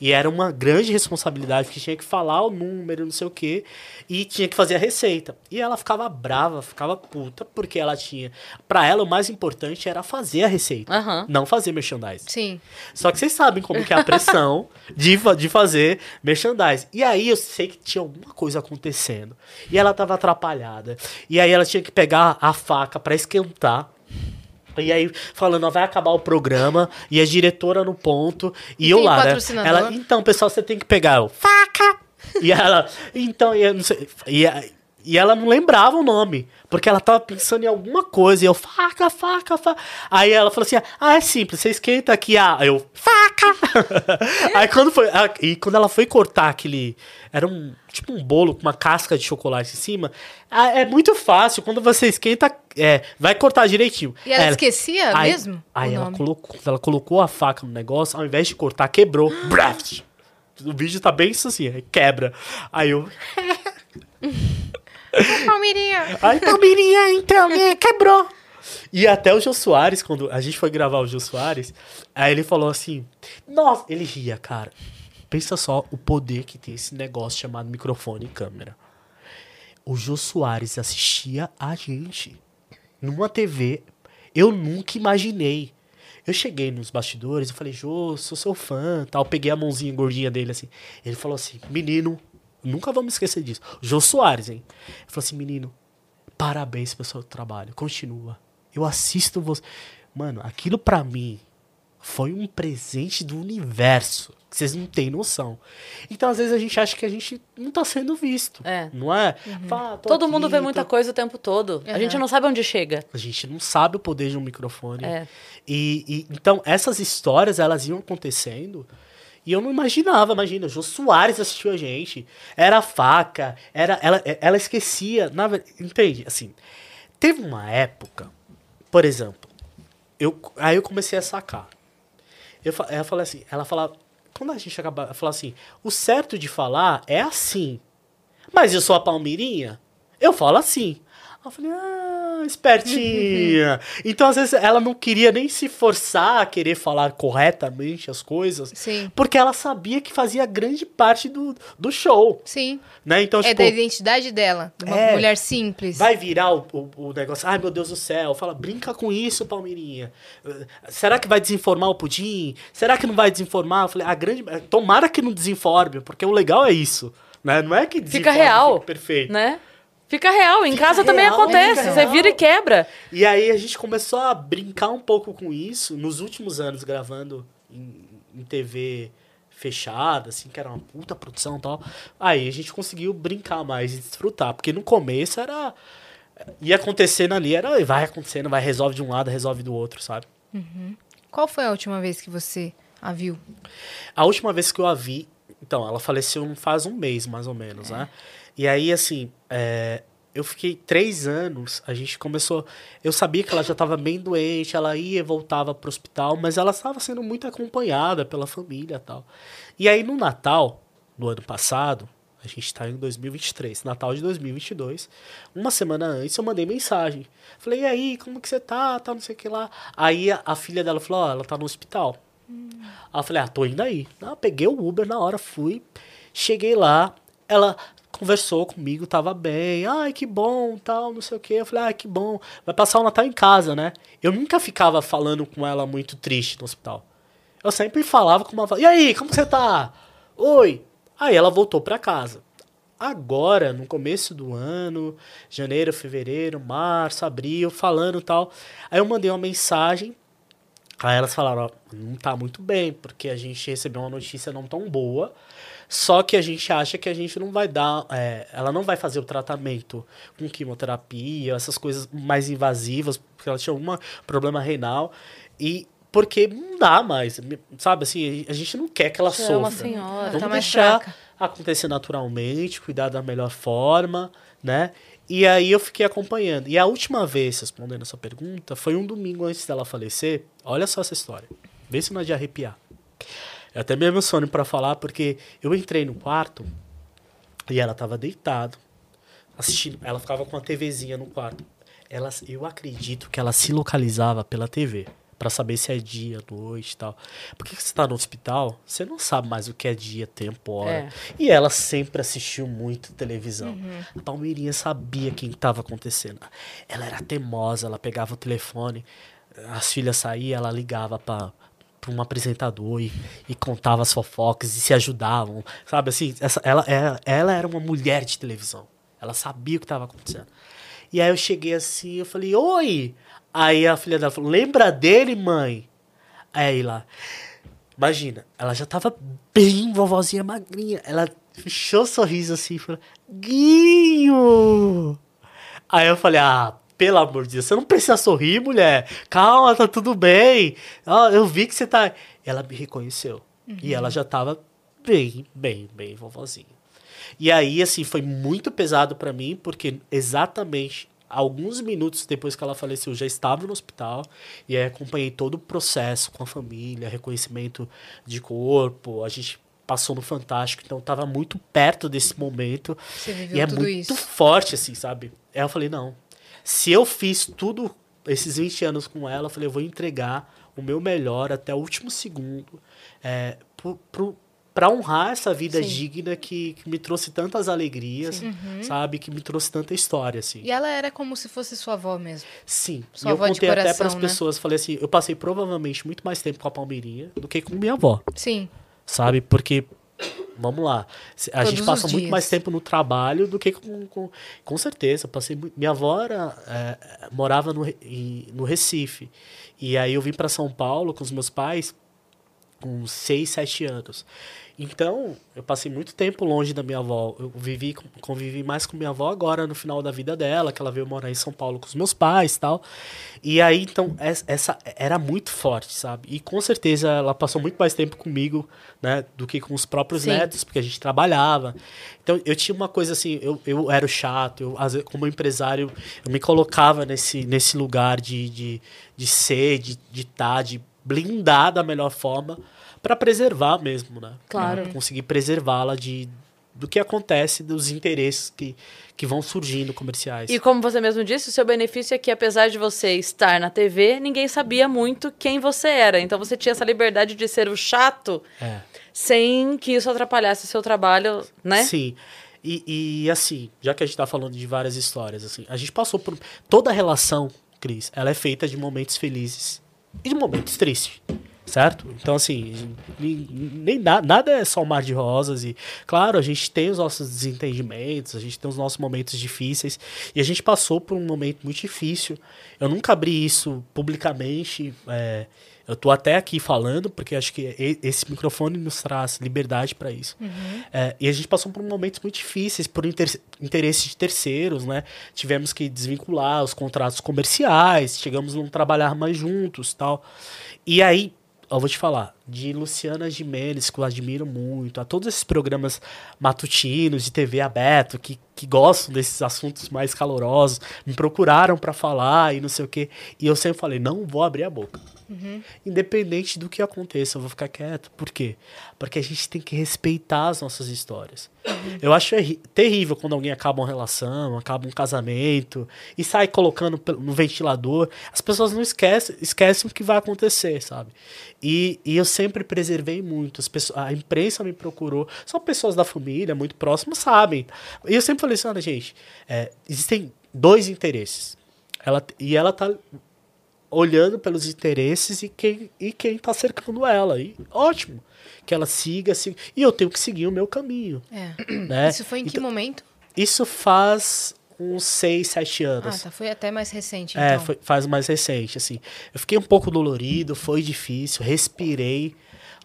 S3: E era uma grande responsabilidade, porque tinha que falar o número, não sei o quê, e tinha que fazer a receita. E ela ficava brava, ficava puta, porque ela tinha. Pra ela, o mais importante era fazer a receita,
S1: Aham.
S3: não fazer merchandising.
S2: Sim.
S3: Só que vocês sabem como que é a pressão de, de fazer merchandising. E aí eu sei que tinha alguma coisa acontecendo. E ela tava atrapalhada. E aí ela tinha que pegar a faca pra esquentar. E aí, falando, ó, vai acabar o programa, e a diretora no ponto, e,
S2: E
S3: eu lá, né? Ela, então, pessoal, você tem que pegar eu, faca! E ela, então, e, eu não sei, e, e ela não lembrava o nome, porque ela tava pensando em alguma coisa, e eu, faca, faca, faca. Aí ela falou assim, ah, é simples, você esquenta aqui, ah, eu, faca! Aí quando foi, e quando ela foi cortar aquele, era um, tipo um bolo com uma casca de chocolate em cima, é muito fácil, quando você esquenta, é, vai cortar direitinho.
S2: E ela esquecia
S3: Aí,
S2: mesmo
S3: aí ela colocou, ela colocou a faca no negócio, ao invés de cortar, quebrou. O vídeo tá bem isso assim, quebra. Aí eu.
S2: Palmeirinha.
S3: Aí, Palmeirinha, então, né, quebrou. E até o Jô Soares, quando a gente foi gravar o Jô Soares, aí ele falou assim: Nossa, ele ria, cara. Pensa só o poder que tem esse negócio chamado microfone e câmera. O Jô Soares assistia a gente numa TV. Eu nunca imaginei. Eu cheguei nos bastidores, eu falei, Jô, sou seu fã, tal. Peguei a mãozinha gordinha dele assim. Ele falou assim, menino, nunca vamos esquecer disso. Jô Soares, hein? Ele falou assim, menino, parabéns pelo seu trabalho, continua. Eu assisto você. Mano, aquilo pra mim foi um presente do universo. Que vocês não têm noção. Então, às vezes, a gente acha que a gente não tá sendo visto.
S1: É.
S3: Não é? Fala, "Ah,
S1: Todo
S3: aqui,
S1: mundo vê
S3: tô
S1: muita coisa o tempo todo. A
S2: Uhum.
S1: gente não sabe onde chega.
S3: a gente não sabe o poder de um microfone.
S1: É.
S3: E, e- então essas histórias elas iam acontecendo e eu não imaginava, imagina, o Jô Soares assistiu a gente, era faca, era ela, ela esquecia, na, entende? Assim, teve uma época, por exemplo, eu aí eu comecei a sacar. Eu, fa- ela fala assim, ela fala, quando a gente acaba, ela fala assim, o certo de falar é assim. Mas eu sou a Palmeirinha, eu falo assim. Eu falei, ah, espertinha. então, às vezes, ela não queria nem se forçar a querer falar corretamente as coisas.
S2: Sim.
S3: Porque ela sabia que fazia grande parte do, do show.
S2: Sim.
S3: Né? Então,
S2: é
S3: tipo,
S2: da identidade dela. De uma
S3: É.
S2: mulher simples.
S3: vai virar o, o, o negócio. Ai, meu Deus do céu. Fala, brinca com isso, Palmeirinha. Será que vai desinformar o pudim? Será que não vai desinformar? Eu falei, a grande. Tomara que não desinforme, porque o legal é isso. Né? Não é que
S1: Fica real.
S3: fica perfeito.
S1: Né? Fica real. Em
S3: Fica
S1: casa também
S3: real,
S1: acontece.
S3: fica
S1: Você
S3: real.
S1: vira e quebra.
S3: E aí a gente começou a brincar um pouco com isso nos últimos anos, gravando em, em TV fechada, assim, que era uma puta produção e tal. Aí a gente conseguiu brincar mais e desfrutar, porque no começo era. ia acontecendo ali, era vai acontecendo, vai, resolve de um lado, resolve do outro, sabe?
S2: Qual foi a última vez que você a viu?
S3: A última vez que eu a vi, então, ela faleceu faz um mês, mais ou menos, né? E aí, assim, é, eu fiquei três anos, a gente começou. Eu sabia que ela já estava bem doente, ela ia e voltava para o hospital, mas ela estava sendo muito acompanhada pela família e tal. E aí, no Natal, no ano passado, a gente está em 2023, Natal de 2022. Uma semana antes eu mandei mensagem. Falei, e aí, como que você tá? Tá, não sei o que lá. Aí a, a filha dela falou, ó, oh, ela tá no hospital. Hum. Aí eu falei, ah, tô indo aí. Não, peguei o Uber na hora, fui. Cheguei lá, ela conversou comigo, tava bem. Ai, que bom, tal, não sei o que. Eu falei, ah, que bom. Vai passar o Natal em casa, né? Eu nunca ficava falando com ela muito triste no hospital. Eu sempre falava com uma... E aí, como você tá? Oi, Aí ela voltou para casa. Agora, no começo do ano, janeiro, fevereiro, março, abril, falando tal. Aí eu mandei uma mensagem. Aí elas falaram: ó, não tá muito bem, porque a gente recebeu uma notícia não tão boa. Só que a gente acha que a gente não vai dar. É, ela não vai fazer o tratamento com quimioterapia, essas coisas mais invasivas, porque ela tinha algum problema renal. E porque não dá mais, sabe? Assim, a gente não quer que ela sofra. uma
S1: senhora,
S3: Vamos
S1: tá
S3: deixar fraca. acontecer naturalmente, cuidar da melhor forma, né? E aí eu fiquei acompanhando. E a última vez, respondendo a sua pergunta, foi um domingo antes dela falecer. Olha só essa história. Vê se não é de arrepiar. Eu até me emociono para falar, porque eu entrei no quarto e ela tava deitada, assistindo. Ela ficava com uma TVzinha no quarto. Ela, eu acredito que ela se localizava pela TV para saber se é dia, noite e tal. Porque você tá no hospital, você não sabe mais o que é dia, tempo, hora. É. E ela sempre assistiu muito televisão. Uhum. A Palmeirinha sabia quem estava acontecendo. Ela era teimosa, ela pegava o telefone, as filhas saíam, ela ligava para para um apresentador e, e contava as fofocas e se ajudavam, sabe assim? Essa, ela, ela, ela era uma mulher de televisão. Ela sabia o que estava acontecendo. E aí eu cheguei assim, eu falei, oi! Aí a filha dela falou: Lembra dele, mãe? Aí lá. Imagina, ela já tava bem vovozinha magrinha. Ela fechou o sorriso assim e falou: Guinho! Aí eu falei: Ah, pelo amor de Deus, você não precisa sorrir, mulher. Calma, tá tudo bem. Eu vi que você tá. Ela me reconheceu. Uhum. E ela já tava bem, bem, bem vovozinha. E aí, assim, foi muito pesado para mim, porque exatamente alguns minutos depois que ela faleceu, já estava no hospital e aí acompanhei todo o processo com a família, reconhecimento de corpo, a gente passou no Fantástico, então estava muito perto desse momento. e é muito isso. forte, assim, sabe? Aí eu falei, não, se eu fiz tudo esses 20 anos com ela, eu falei, eu vou entregar o meu melhor até o último segundo é, para honrar essa vida Sim. digna que, que, me trouxe tantas alegrias, uhum. sabe? Que me trouxe tanta história, assim.
S2: E ela era como se fosse sua avó mesmo.
S3: Sim. Sua e eu contei coração, até para as né? pessoas, falei assim, eu passei provavelmente muito mais tempo com a Palmeirinha do que com minha avó.
S2: Sim.
S3: Sabe? Porque vamos lá. A Todos gente passa muito mais tempo no trabalho do que com. Com, com certeza. Passei, minha avó era, é, morava no, em, no Recife. E aí eu vim para São Paulo com os meus pais com 6, 7 anos. Então, eu passei muito tempo longe da minha avó. Eu vivi, convivi mais com minha avó agora no final da vida dela, que ela veio morar em São Paulo com os meus pais e tal. E aí, então, essa era muito forte, sabe? E com certeza ela passou muito mais tempo comigo, né, do que com os próprios Sim. netos, porque a gente trabalhava. Então, eu tinha uma coisa assim, eu, eu era chato, eu, como empresário, eu me colocava nesse, nesse lugar de, de, de ser, de estar, de, tá, de blindar da melhor forma para preservar mesmo, né?
S1: Claro.
S3: Pra conseguir preservá-la de do que acontece, dos interesses que, que vão surgindo comerciais.
S1: E como você mesmo disse, o seu benefício é que apesar de você estar na TV, ninguém sabia muito quem você era. Então você tinha essa liberdade de ser o chato
S3: é.
S1: sem que isso atrapalhasse o seu trabalho, né?
S3: Sim. E, e assim, já que a gente está falando de várias histórias, assim, a gente passou por. Toda a relação, Cris, ela é feita de momentos felizes e de momentos tristes certo? Então, assim, nem, na- nada é só um mar de rosas. E, claro, a gente tem os nossos desentendimentos, a gente tem os nossos momentos difíceis. E a gente passou por um momento muito difícil. Eu nunca abri isso publicamente. é, eu tô até aqui falando, porque acho que esse microfone nos traz liberdade para isso. É, e a gente passou por momentos muito difíceis, por inter interesse de terceiros, né? Tivemos que desvincular os contratos comerciais, chegamos a não trabalhar mais juntos tal. E aí, eu vou te falar, de Luciana Gimenez, que eu admiro muito, a todos esses programas matutinos de TV aberto, que, que gostam desses assuntos mais calorosos, me procuraram para falar e não sei o quê. E eu sempre falei, não vou abrir a boca. Independente do que aconteça, eu vou ficar quieto. Por quê? Porque a gente tem que respeitar as nossas histórias. Eu acho terrível quando alguém acaba uma relação, acaba um casamento e sai colocando no ventilador. As pessoas não esquecem, esquecem o que vai acontecer, sabe? E, e eu sempre preservei muito. As pessoas, a imprensa me procurou. Só pessoas da família, muito próximas, sabem. E eu sempre falei assim, olha, gente, é, existem dois interesses. Ela, e ela tá olhando pelos interesses e quem, e quem tá cercando ela. E ótimo. Que ela siga, siga. E eu tenho que seguir o meu caminho.
S2: É.
S3: Né?
S2: Isso foi em que
S3: Então,
S2: momento?
S3: Isso faz uns seis, sete
S2: Ah,
S3: anos.
S2: tá. Foi até mais recente,
S3: É,
S2: então.
S3: foi- faz mais recente, assim. Eu fiquei um pouco dolorido, foi difícil, respirei.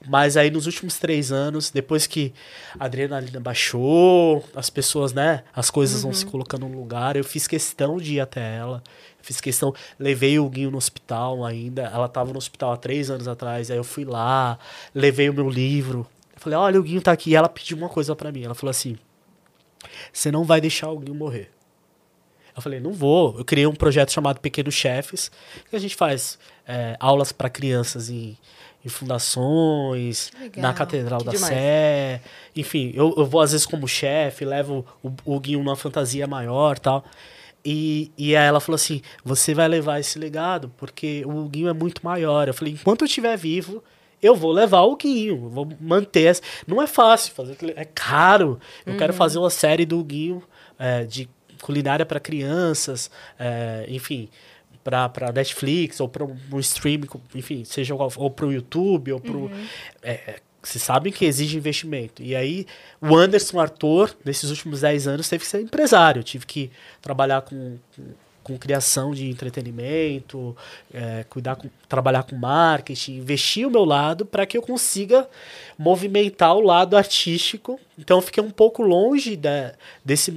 S3: Mas aí nos últimos três anos, depois que a adrenalina baixou, as pessoas, né? As coisas vão se colocando no lugar. Eu fiz questão de ir até ela. Fiz questão, levei o Guinho no hospital ainda. Ela tava no hospital há três anos atrás. Aí eu fui lá, levei o meu livro. Eu falei, olha, o Guinho tá aqui. E ela pediu uma coisa pra mim. Ela falou assim: Você não vai deixar o Guinho morrer. Eu falei, não vou. Eu criei um projeto chamado Pequenos Chefes, que a gente faz é, aulas para crianças em, em fundações,
S2: Legal.
S3: na Catedral
S1: Que
S3: da
S1: demais.
S3: Sé. Enfim, eu, eu vou às vezes como chefe, levo o, o Guinho numa fantasia maior tal. E, e aí ela falou assim: você vai levar esse legado, porque o Guinho é muito maior. Eu falei, enquanto eu estiver vivo, eu vou levar o Guinho, eu vou manter. essa- Não é fácil fazer, é caro. Eu quero fazer uma série do Guinho é, de culinária para crianças, é, enfim, para Netflix ou para um streaming, enfim, seja qual- ou para o YouTube ou para é, vocês sabem que exige investimento. E aí, o Anderson Arthur, nesses últimos 10 anos, teve que ser empresário. Tive que trabalhar com, com, com criação de entretenimento, é, cuidar com, trabalhar com marketing, investir o meu lado para que eu consiga movimentar o lado artístico. Então, eu fiquei um pouco longe da, desse,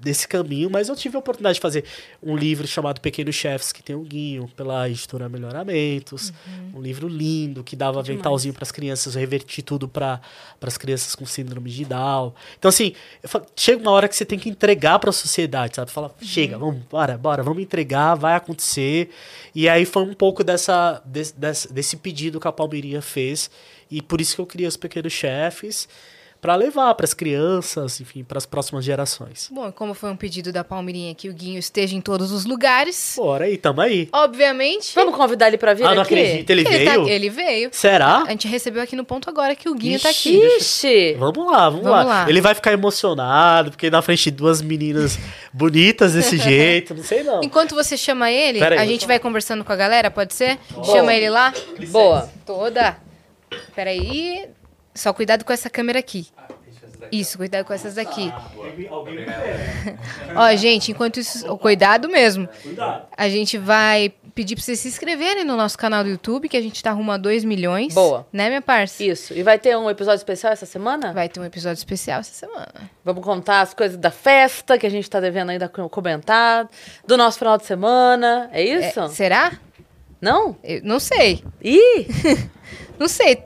S3: desse caminho, mas eu tive a oportunidade de fazer um livro chamado Pequenos Chefs, que tem o Guinho, pela editora Melhoramentos. Um livro lindo, que dava aventalzinho para as crianças, eu reverti tudo para as crianças com síndrome de Down. Então, assim, falo, chega uma hora que você tem que entregar para a sociedade, sabe? Fala, chega, vamos, bora, bora, vamos entregar, vai acontecer. E aí foi um pouco dessa, desse, desse, desse pedido que a Palmeirinha fez. E por isso que eu criei os Pequenos Chefes, para levar para as crianças, enfim, para as próximas gerações.
S2: Bom, e como foi um pedido da Palmeirinha que o Guinho esteja em todos os lugares,
S3: Bora aí, tamo aí.
S2: obviamente.
S1: Vamos convidar ele pra vir
S3: Ah, não
S1: aqui?
S3: acredito, ele,
S2: ele, tá-
S3: veio?
S2: ele veio.
S3: Será?
S2: A gente recebeu aqui no ponto agora que o Guinho
S3: Ixi,
S2: tá aqui.
S1: Ixi!
S3: Vamos lá, vamos,
S2: Vamos
S3: lá.
S2: lá.
S3: Ele vai ficar emocionado, porque na frente de duas meninas bonitas desse jeito, não sei não.
S2: Enquanto você chama ele,
S3: aí,
S2: a gente
S3: chamar.
S2: vai conversando com a galera, pode ser? Chama ele lá.
S1: Boa.
S2: Toda. Peraí. Só cuidado com essa câmera aqui. Isso, cuidado com essas daqui. Ó, gente, enquanto isso. Cuidado mesmo.
S3: Cuidado.
S2: A gente vai pedir pra vocês se inscreverem no nosso canal do YouTube, que a gente tá rumo a 2 milhões.
S1: Boa.
S2: Né, minha parça?
S1: Isso. E vai ter um episódio especial essa semana?
S2: Vai ter um episódio especial essa semana.
S1: Vamos contar as coisas da festa que a gente tá devendo ainda co- comentar, do nosso final de semana. É
S2: É,
S1: isso?
S2: será?
S1: Não?
S2: Eu não sei.
S1: Ih!
S2: Não sei.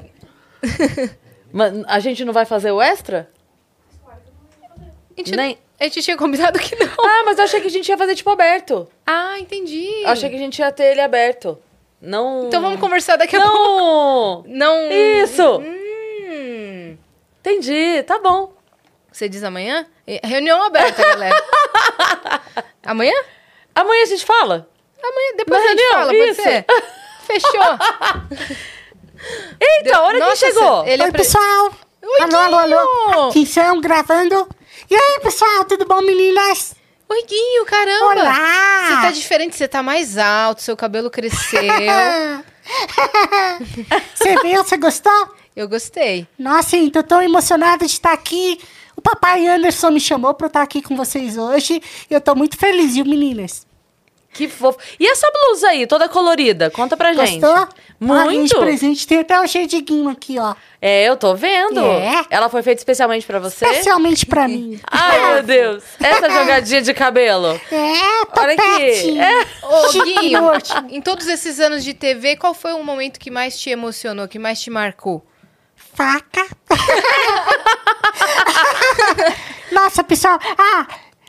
S1: Mas a gente não vai fazer o extra?
S2: A gente,
S1: Nem-
S2: a gente tinha combinado que não.
S1: Ah, mas eu achei que a gente ia fazer tipo aberto.
S2: Ah, entendi.
S1: Eu achei que a gente ia ter ele aberto. Não.
S2: Então vamos conversar daqui a pouco.
S1: Não!
S2: Não.
S1: Isso!
S2: Hum.
S1: Entendi, tá bom.
S2: Você diz amanhã? É, Reunião aberta, galera. amanhã?
S1: Amanhã a gente fala.
S2: Amanhã, depois
S1: Na
S2: a gente
S1: reunião,
S2: fala, pode
S1: isso.
S2: ser? Fechou.
S1: Eita, olha quem
S2: Nossa,
S1: chegou.
S2: Ele é
S4: Oi,
S2: pre-
S4: pessoal!
S2: Oi,
S4: alô, alô, alô! Aqui são gravando. E aí, pessoal, tudo bom, meninas?
S2: Oi, Guinho, caramba!
S4: Olá!
S2: Você tá diferente, você tá mais alto, seu cabelo cresceu.
S4: Você viu? Você gostou?
S2: Eu gostei.
S4: Nossa, hein, tô tão emocionada de estar aqui. O papai Anderson me chamou pra eu estar aqui com vocês hoje. E eu tô muito feliz, viu, meninas?
S1: Que fofo. E essa blusa aí, toda colorida? Conta pra gente.
S4: Gostou? Ah, ganhei de
S1: Muito.
S4: presente. Tem até o cheirinho aqui, ó.
S1: É, eu tô vendo.
S4: É.
S1: Ela foi feita especialmente pra você?
S4: Especialmente pra mim.
S1: Ai, meu Deus. Essa jogadinha de cabelo.
S4: É,
S1: Olha aqui.
S4: topete.
S1: É.
S2: Ô, Guinho, em todos esses anos de TV, qual foi o momento que mais te emocionou, que mais te marcou?
S4: Faca. Nossa, pessoal. Ah,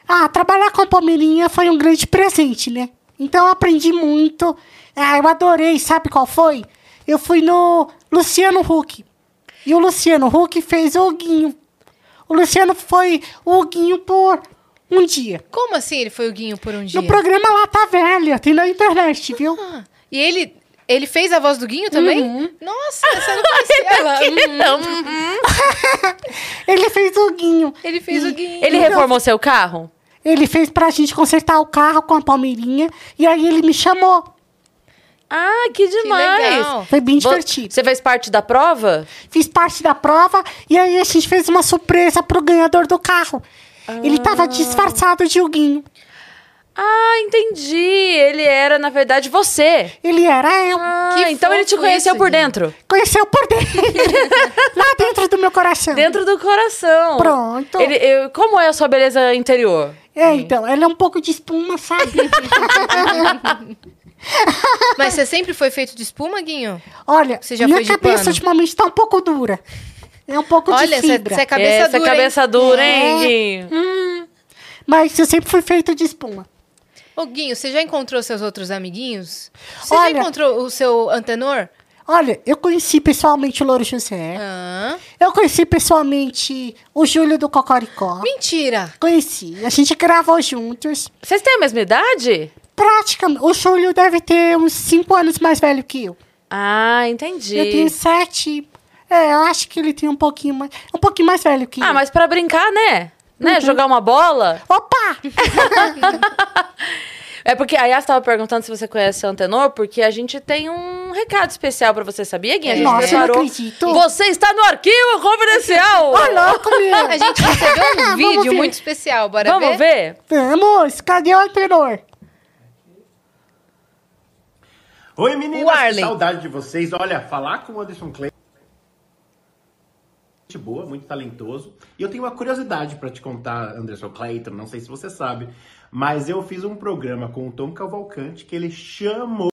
S4: ah, trabalhar com a Palmeirinha foi um grande presente, né? Então eu aprendi muito. Ah, eu adorei. Sabe qual foi? Eu fui no Luciano Huck. E o Luciano Huck fez o Huguinho. O Luciano foi o Huguinho por um dia.
S2: Como assim ele foi o Guinho por um dia?
S4: No programa lá tá velha, tem na internet, viu?
S2: Ah, e ele, ele fez a voz do Guinho também?
S4: Uhum.
S2: Nossa, eu não conhecia ela.
S1: Então,
S4: Ele fez o Huguinho.
S2: Ele fez o Guinho.
S1: ele reformou seu carro?
S4: Ele fez pra gente consertar o carro com a Palmeirinha. E aí ele me chamou.
S1: Ah, que demais.
S2: legal.
S4: Foi bem
S1: Vo-
S4: divertido.
S1: Você fez parte da prova?
S4: Fiz parte da prova e aí a gente fez uma surpresa pro ganhador do carro. Ele tava disfarçado de Huguinho.
S1: Ah, entendi. Ele era, na verdade, você.
S4: Ele era eu.
S1: Ah,
S2: Que
S1: então ele te
S2: fofo
S1: conheceu
S2: isso,
S1: por
S2: Gui.
S1: dentro.
S4: Conheceu por dentro. Lá dentro do meu coração.
S1: Dentro do coração.
S4: Pronto.
S1: Ele, eu- como é a sua beleza interior?
S4: É, então, ela é um pouco de espuma, sabe?
S2: Mas você sempre foi feito de espuma, Guinho?
S4: Olha,
S2: Você já
S4: minha
S2: foi de
S4: cabeça
S2: pano?
S4: ultimamente tá um pouco dura. É um pouco
S2: Olha,
S4: de fibra.
S2: você é cabeça
S1: Essa
S2: dura,
S1: cabeça
S2: hein?
S1: dura,
S4: É.
S1: hein, Guinho?
S4: Mas eu sempre fui feito de espuma.
S2: Ô, Guinho, você já encontrou seus outros amiguinhos? Você
S4: Olha-
S2: já encontrou o seu antenor?
S4: Olha, eu conheci pessoalmente o Louro José.
S2: Ah,
S4: Eu conheci pessoalmente o Júlio do Cocoricó.
S2: mentira!
S4: Conheci. A gente gravou juntos.
S1: Vocês têm a mesma idade?
S4: Praticamente. O Júlio deve ter uns 5 anos mais velho que eu.
S1: Ah, entendi.
S4: Eu tenho 7. É, eu acho que ele tem um pouquinho mais. Um pouquinho mais velho que eu.
S1: Ah, mas pra brincar, né?
S4: Uhum.
S1: Né? Jogar uma bola.
S4: Opa!
S1: É porque a Yas tava perguntando se você conhece o Antenor, porque a gente tem um recado especial pra você, sabia, Guinha? A gente
S4: Nossa, eu não
S1: preparou.
S4: acredito.
S1: Você está no arquivo confidencial!
S4: Ô, louco, meu!
S2: A gente recebeu um vídeo
S4: ver.
S2: muito especial, bora
S1: Vamos ver?
S4: Vamos! Cadê o antenor?
S5: Oi meninas, que saudade de vocês. Olha, falar com o Anderson Clay. Boa, muito talentoso. E eu tenho uma curiosidade pra te contar, Anderson Clayton, não sei se você sabe, mas eu fiz um programa com o Tom Cavalcante que ele chamou.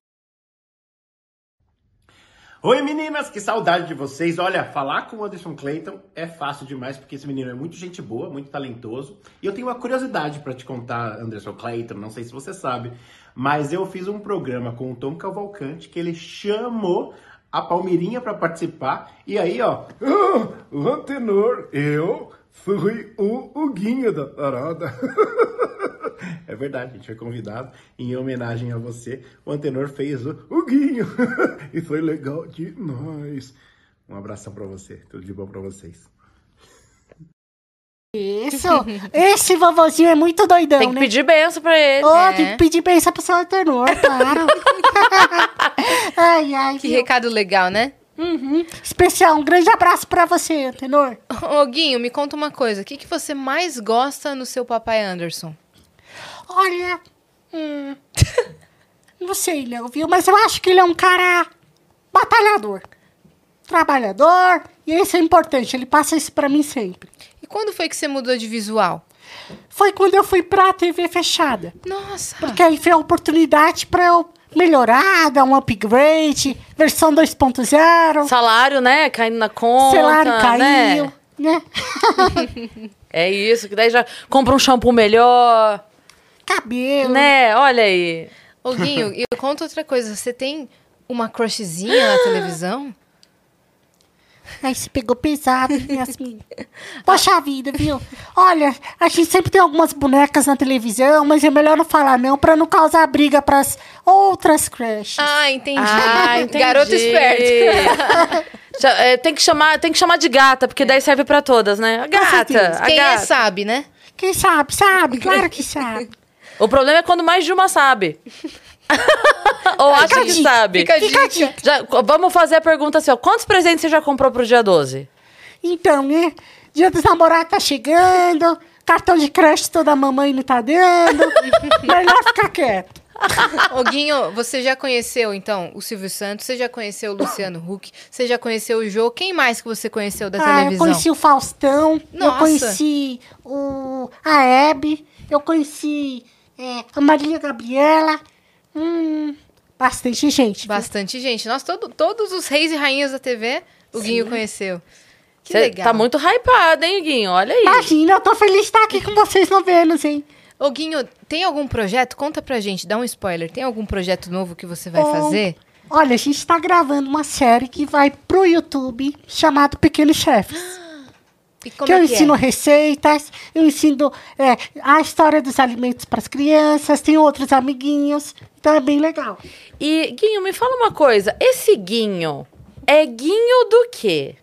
S5: Oi meninas, que saudade de vocês. Olha, falar com o Anderson Clayton é fácil demais porque esse menino é muito gente boa, muito talentoso. E eu tenho uma curiosidade pra te contar, Anderson Clayton, não sei se você sabe, mas eu fiz um programa com o Tom Cavalcante que ele chamou a Palmeirinha pra participar. E aí, ó, "Ah, o Antenor, eu fui o Huguinho da parada. É verdade, a gente foi convidado em homenagem a você. O Antenor fez o Huguinho. e foi legal demais. Um abração pra você. Tudo de bom pra vocês.
S4: Isso! Esse vovozinho é muito doidão,
S1: Tem que
S4: né?
S1: pedir benção pra ele.
S4: Ô,
S2: É.
S4: tem que pedir benção pro seu antenor, claro. ai, ai.
S2: Que
S4: viu?
S2: recado legal, né?
S4: Uhum. Especial, um grande abraço pra você, antenor.
S2: Ô, Guinho, me conta uma coisa. O que, que você mais gosta no seu papai Anderson?
S4: Olha, hum, não sei, não, viu? Mas eu acho que ele é um cara batalhador, trabalhador, e isso é importante, ele passa isso pra mim sempre.
S2: E quando foi que você mudou de visual?
S4: Foi quando eu fui pra TV fechada,
S2: Nossa!
S4: porque aí foi a oportunidade pra eu melhorar, dar um upgrade, versão 2.0,
S1: Salário, né? Caindo na conta.
S4: celular caiu,
S1: Né?
S4: né?
S1: É isso, que daí já compra um shampoo melhor.
S4: Cabelo.
S1: Né? Olha aí.
S2: Ô, Guinho, e conta outra coisa. Você tem uma crushzinha na televisão?
S4: Aí se pegou pesado, Yasmin. Poxa vida, viu? Olha, a gente sempre tem algumas bonecas na televisão, mas é melhor não falar não, pra não causar briga pras outras crushes.
S2: Ah, entendi.
S1: Ah, entendi.
S2: Garoto esperto.
S1: É, tem, que chamar, tem que chamar de gata, porque daí serve pra todas, né? A gata. A
S2: Quem é
S1: gata.
S2: sabe, né?
S4: Quem sabe, sabe? Claro que sabe.
S1: O problema é quando mais de uma sabe. Ou acha
S4: a
S1: que sabe.
S2: fica a
S4: Fica a
S2: dica.
S1: Já- vamos fazer a pergunta assim, ó. Quantos presentes você já comprou pro dia 12?
S4: Então, né? Dia dos namorados tá chegando. Cartão de crédito da mamãe não tá dando. Melhor ficar quieto.
S2: Ô, Guinho, você já conheceu, então, o Silvio Santos? Você já conheceu o Luciano Huck? Você já conheceu o Jô? Quem mais que você conheceu da
S4: Ah, eu
S2: televisão?
S4: conheci o Faustão. Eu
S2: Nossa.
S4: conheci o, a Hebe. Eu conheci é, a Marília Gabriela. Hum, bastante gente. viu?
S2: Bastante gente. Nós, todo, todos os reis e rainhas da TV, o Guinho conheceu. Que
S1: Você
S2: legal.
S1: tá muito hypado, hein, Guinho? Olha aí.
S4: Imagina, eu tô feliz de estar aqui com vocês no Vênus, hein?
S2: Ô, Guinho, tem algum projeto? Conta pra gente, dá um spoiler. Tem algum projeto novo que você vai
S4: Bom,
S2: fazer?
S4: Olha, a gente tá gravando uma série que vai pro YouTube chamado Pequenos Chefes.
S2: E como
S4: que eu
S2: é que
S4: ensino
S2: é?
S4: receitas, eu ensino é, a história dos alimentos para as crianças, tem outros amiguinhos, então é bem legal.
S1: E, Guinho, me fala uma coisa. Esse Guinho é Guinho do quê?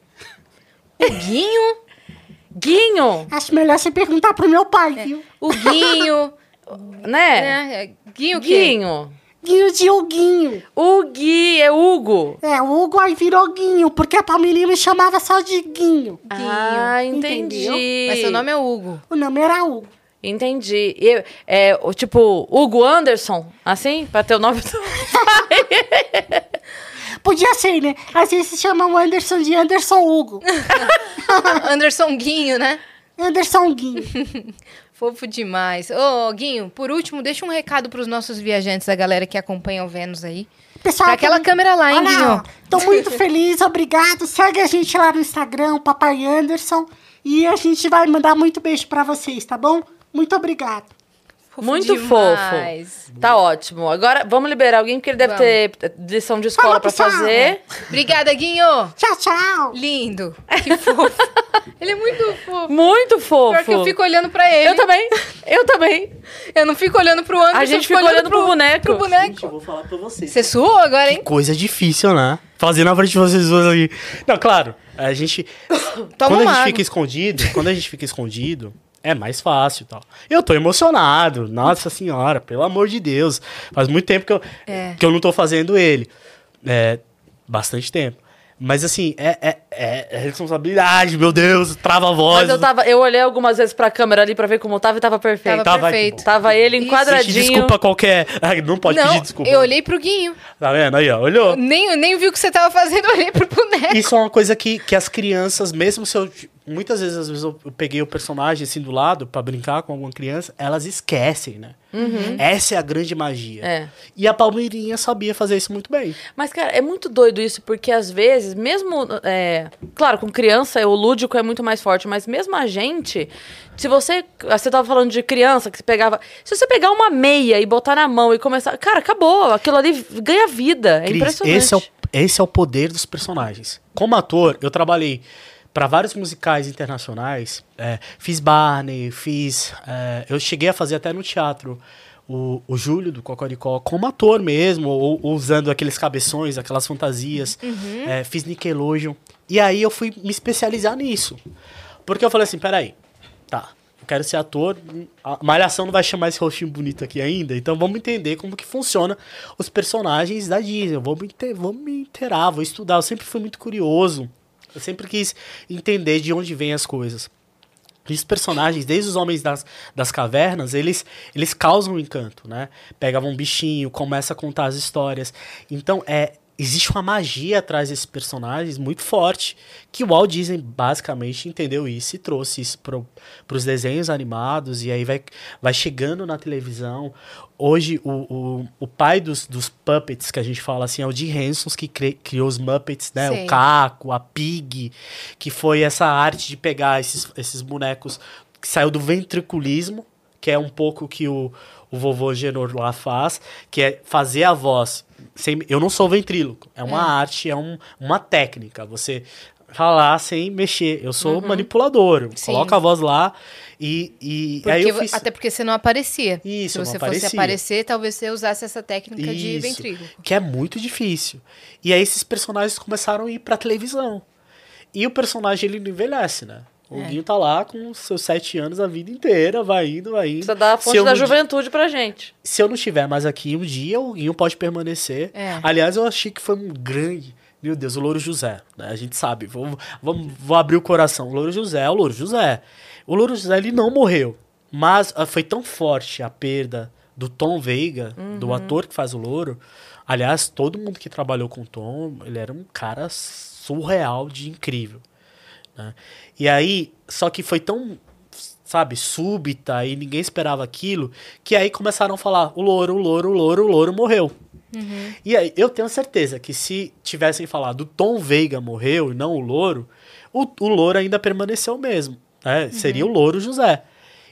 S2: O Guinho,
S1: Guinho,
S4: Acho melhor você perguntar pro meu pai, viu?
S2: o Guinho,
S1: né?
S2: né? É, Guinho o quê?
S1: Guinho.
S4: Guinho de Huguinho.
S1: O Gui é Hugo.
S4: É, o Hugo aí virou Guinho, porque a Palmeirinha me chamava só de Guinho.
S1: Ah, entendi.
S4: entendeu?
S2: Mas seu nome é Hugo.
S4: O nome era Hugo.
S1: Entendi. E, é, o tipo, Hugo Anderson, assim? Pra ter o nome do
S4: Podia ser, né? Às vezes se chama o Anderson de Anderson Hugo.
S2: Anderson Guinho, né?
S4: Anderson Guinho.
S2: Fofo demais. Ô, Guinho, por último, deixa um recado pros nossos viajantes, a galera que acompanha o Vênus aí.
S4: Pessoal,
S2: Pra aquela
S4: tô-
S2: câmera lá, hein,
S4: Olha,
S2: Guinho?
S4: ó, Tô muito feliz, obrigado. Segue a gente lá no Instagram, Papai Anderson. E a gente vai mandar muito beijo pra vocês, tá bom? Muito obrigado.
S2: Fofo
S1: Muito
S2: demais.
S1: fofo. Tá ótimo. Agora vamos liberar alguém, porque ele deve ter lição de escola
S4: pessoal.
S1: fazer.
S2: Obrigada, Guinho.
S4: Tchau, tchau.
S2: Lindo. Que fofo. Ele é muito fofo.
S1: Muito fofo.
S2: Pior que eu fico olhando pra ele.
S1: Eu também. Eu também.
S2: Eu não fico olhando pro Anderson.
S1: A gente fica olhando pro boneco.
S2: Pro boneco.
S3: Gente, eu vou falar pra vocês.
S2: Você suou agora, hein?
S3: Coisa difícil, né? Fazer na frente de vocês duas ali. Não, claro, a gente.
S2: Toma
S3: quando a gente
S2: água.
S3: fica escondido, quando a gente fica escondido, é mais fácil e tal. Eu tô emocionado, nossa senhora, pelo amor de Deus. Faz muito tempo que eu,
S2: É.
S3: que eu não tô fazendo ele. É, bastante tempo. Mas assim, é, é, é- é responsabilidade, meu Deus, trava a voz.
S1: Mas eu tava, eu olhei algumas vezes pra câmera ali pra ver como tava e tava perfeito.
S2: Tava
S3: Tava-
S2: perfeito.
S1: Tava ele enquadradinho.
S3: Gente, desculpa qualquer. Ai, Não pode
S2: não,
S3: pedir desculpa.
S2: eu olhei pro Guinho.
S3: Tá vendo? Aí, ó, olhou.
S2: Nem, nem vi o que você tava fazendo, eu olhei pro boneco.
S3: Isso é uma coisa que, que as crianças, mesmo se eu. Muitas vezes, às vezes, eu, eu peguei o personagem assim do lado pra brincar com alguma criança, elas esquecem, né? Essa é a grande magia.
S1: É.
S3: E a Palmeirinha sabia fazer isso muito bem.
S1: Mas, cara, é muito doido isso, porque às vezes, mesmo. é, claro, com criança, o lúdico é muito mais forte, mas mesmo a gente. Se você. Você tava falando de criança que você pegava. Se você pegar uma meia e botar na mão e começar. Cara, acabou. Aquilo ali ganha vida. É
S3: Cris,
S1: impressionante.
S3: esse é, o, esse é o poder dos personagens. Como ator, eu trabalhei para vários musicais internacionais. é, fiz Barney, fiz. é, eu cheguei a fazer até no teatro. O, o Júlio do Cocoricó, como ator mesmo, ou, ou usando aqueles cabeções, aquelas fantasias. É, fiz Nickelodeon. E aí eu fui me especializar nisso. Porque eu falei assim: peraí, tá, eu quero ser ator. A Malhação não vai chamar esse rostinho bonito aqui ainda, então vamos entender como que funciona os personagens da Disney. Eu vou me, vou me inteirar, vou estudar. Eu sempre fui muito curioso. Eu sempre quis entender de onde vêm as coisas. E os personagens, desde os homens das, das cavernas, eles, eles causam um encanto, né? Pegavam um bichinho, começa a contar as histórias. Então, é, existe uma magia atrás desses personagens muito forte, que o Walt Disney basicamente entendeu isso e trouxe isso para os desenhos animados, e aí vai, vai chegando na televisão. Hoje, o, o, o pai dos, dos puppets, que a gente fala assim, é o Jim Henson, que cri- criou os Muppets, né?
S2: Sei.
S3: O Caco, a Pig, que foi essa arte de pegar esses, esses bonecos que saiu do ventriculismo, que é um pouco que o, o vovô Genor lá faz, que é fazer a voz. Sem, eu não sou ventríloco, é uma arte, é um, uma técnica. Você falar sem mexer. Eu sou manipulador, eu
S2: Uhum. Sim.
S3: coloco a voz lá e, e aí
S2: Porque
S3: eu
S2: vo-
S3: fiz...
S2: Até porque você não aparecia.
S3: Isso,
S2: Se
S3: eu
S2: você
S3: não
S2: fosse
S3: aparecia.
S2: aparecer, talvez você usasse essa técnica de
S3: Isso,
S2: ventríloco.
S3: Que é muito difícil. E aí esses personagens começaram a ir pra televisão. E o personagem, ele não envelhece, né? O Guinho tá lá com seus sete anos a vida inteira, vai indo, vai indo.
S1: Precisa dar a fonte da
S3: não-
S1: juventude pra gente.
S3: Se eu não estiver mais aqui um dia, o Guinho pode permanecer.
S2: É.
S3: Aliás, eu achei que foi um grande. Meu Deus, o Louro José, né? A gente sabe. Vou, vamos, vou abrir o coração. O Louro José é o Louro José. O Louro José, ele não morreu. Mas ah, foi tão forte a perda do Tom Veiga, do ator que faz o Louro. Aliás, todo mundo que trabalhou com o Tom, ele era um cara surreal de incrível. Né? E aí, só que foi tão, sabe, súbita e ninguém esperava aquilo, que aí começaram a falar: o louro, o louro, o louro, o louro morreu. E aí, eu tenho certeza que se tivessem falado o Tom Veiga morreu e não o louro, o, o louro ainda permaneceu mesmo. né? Seria o louro José.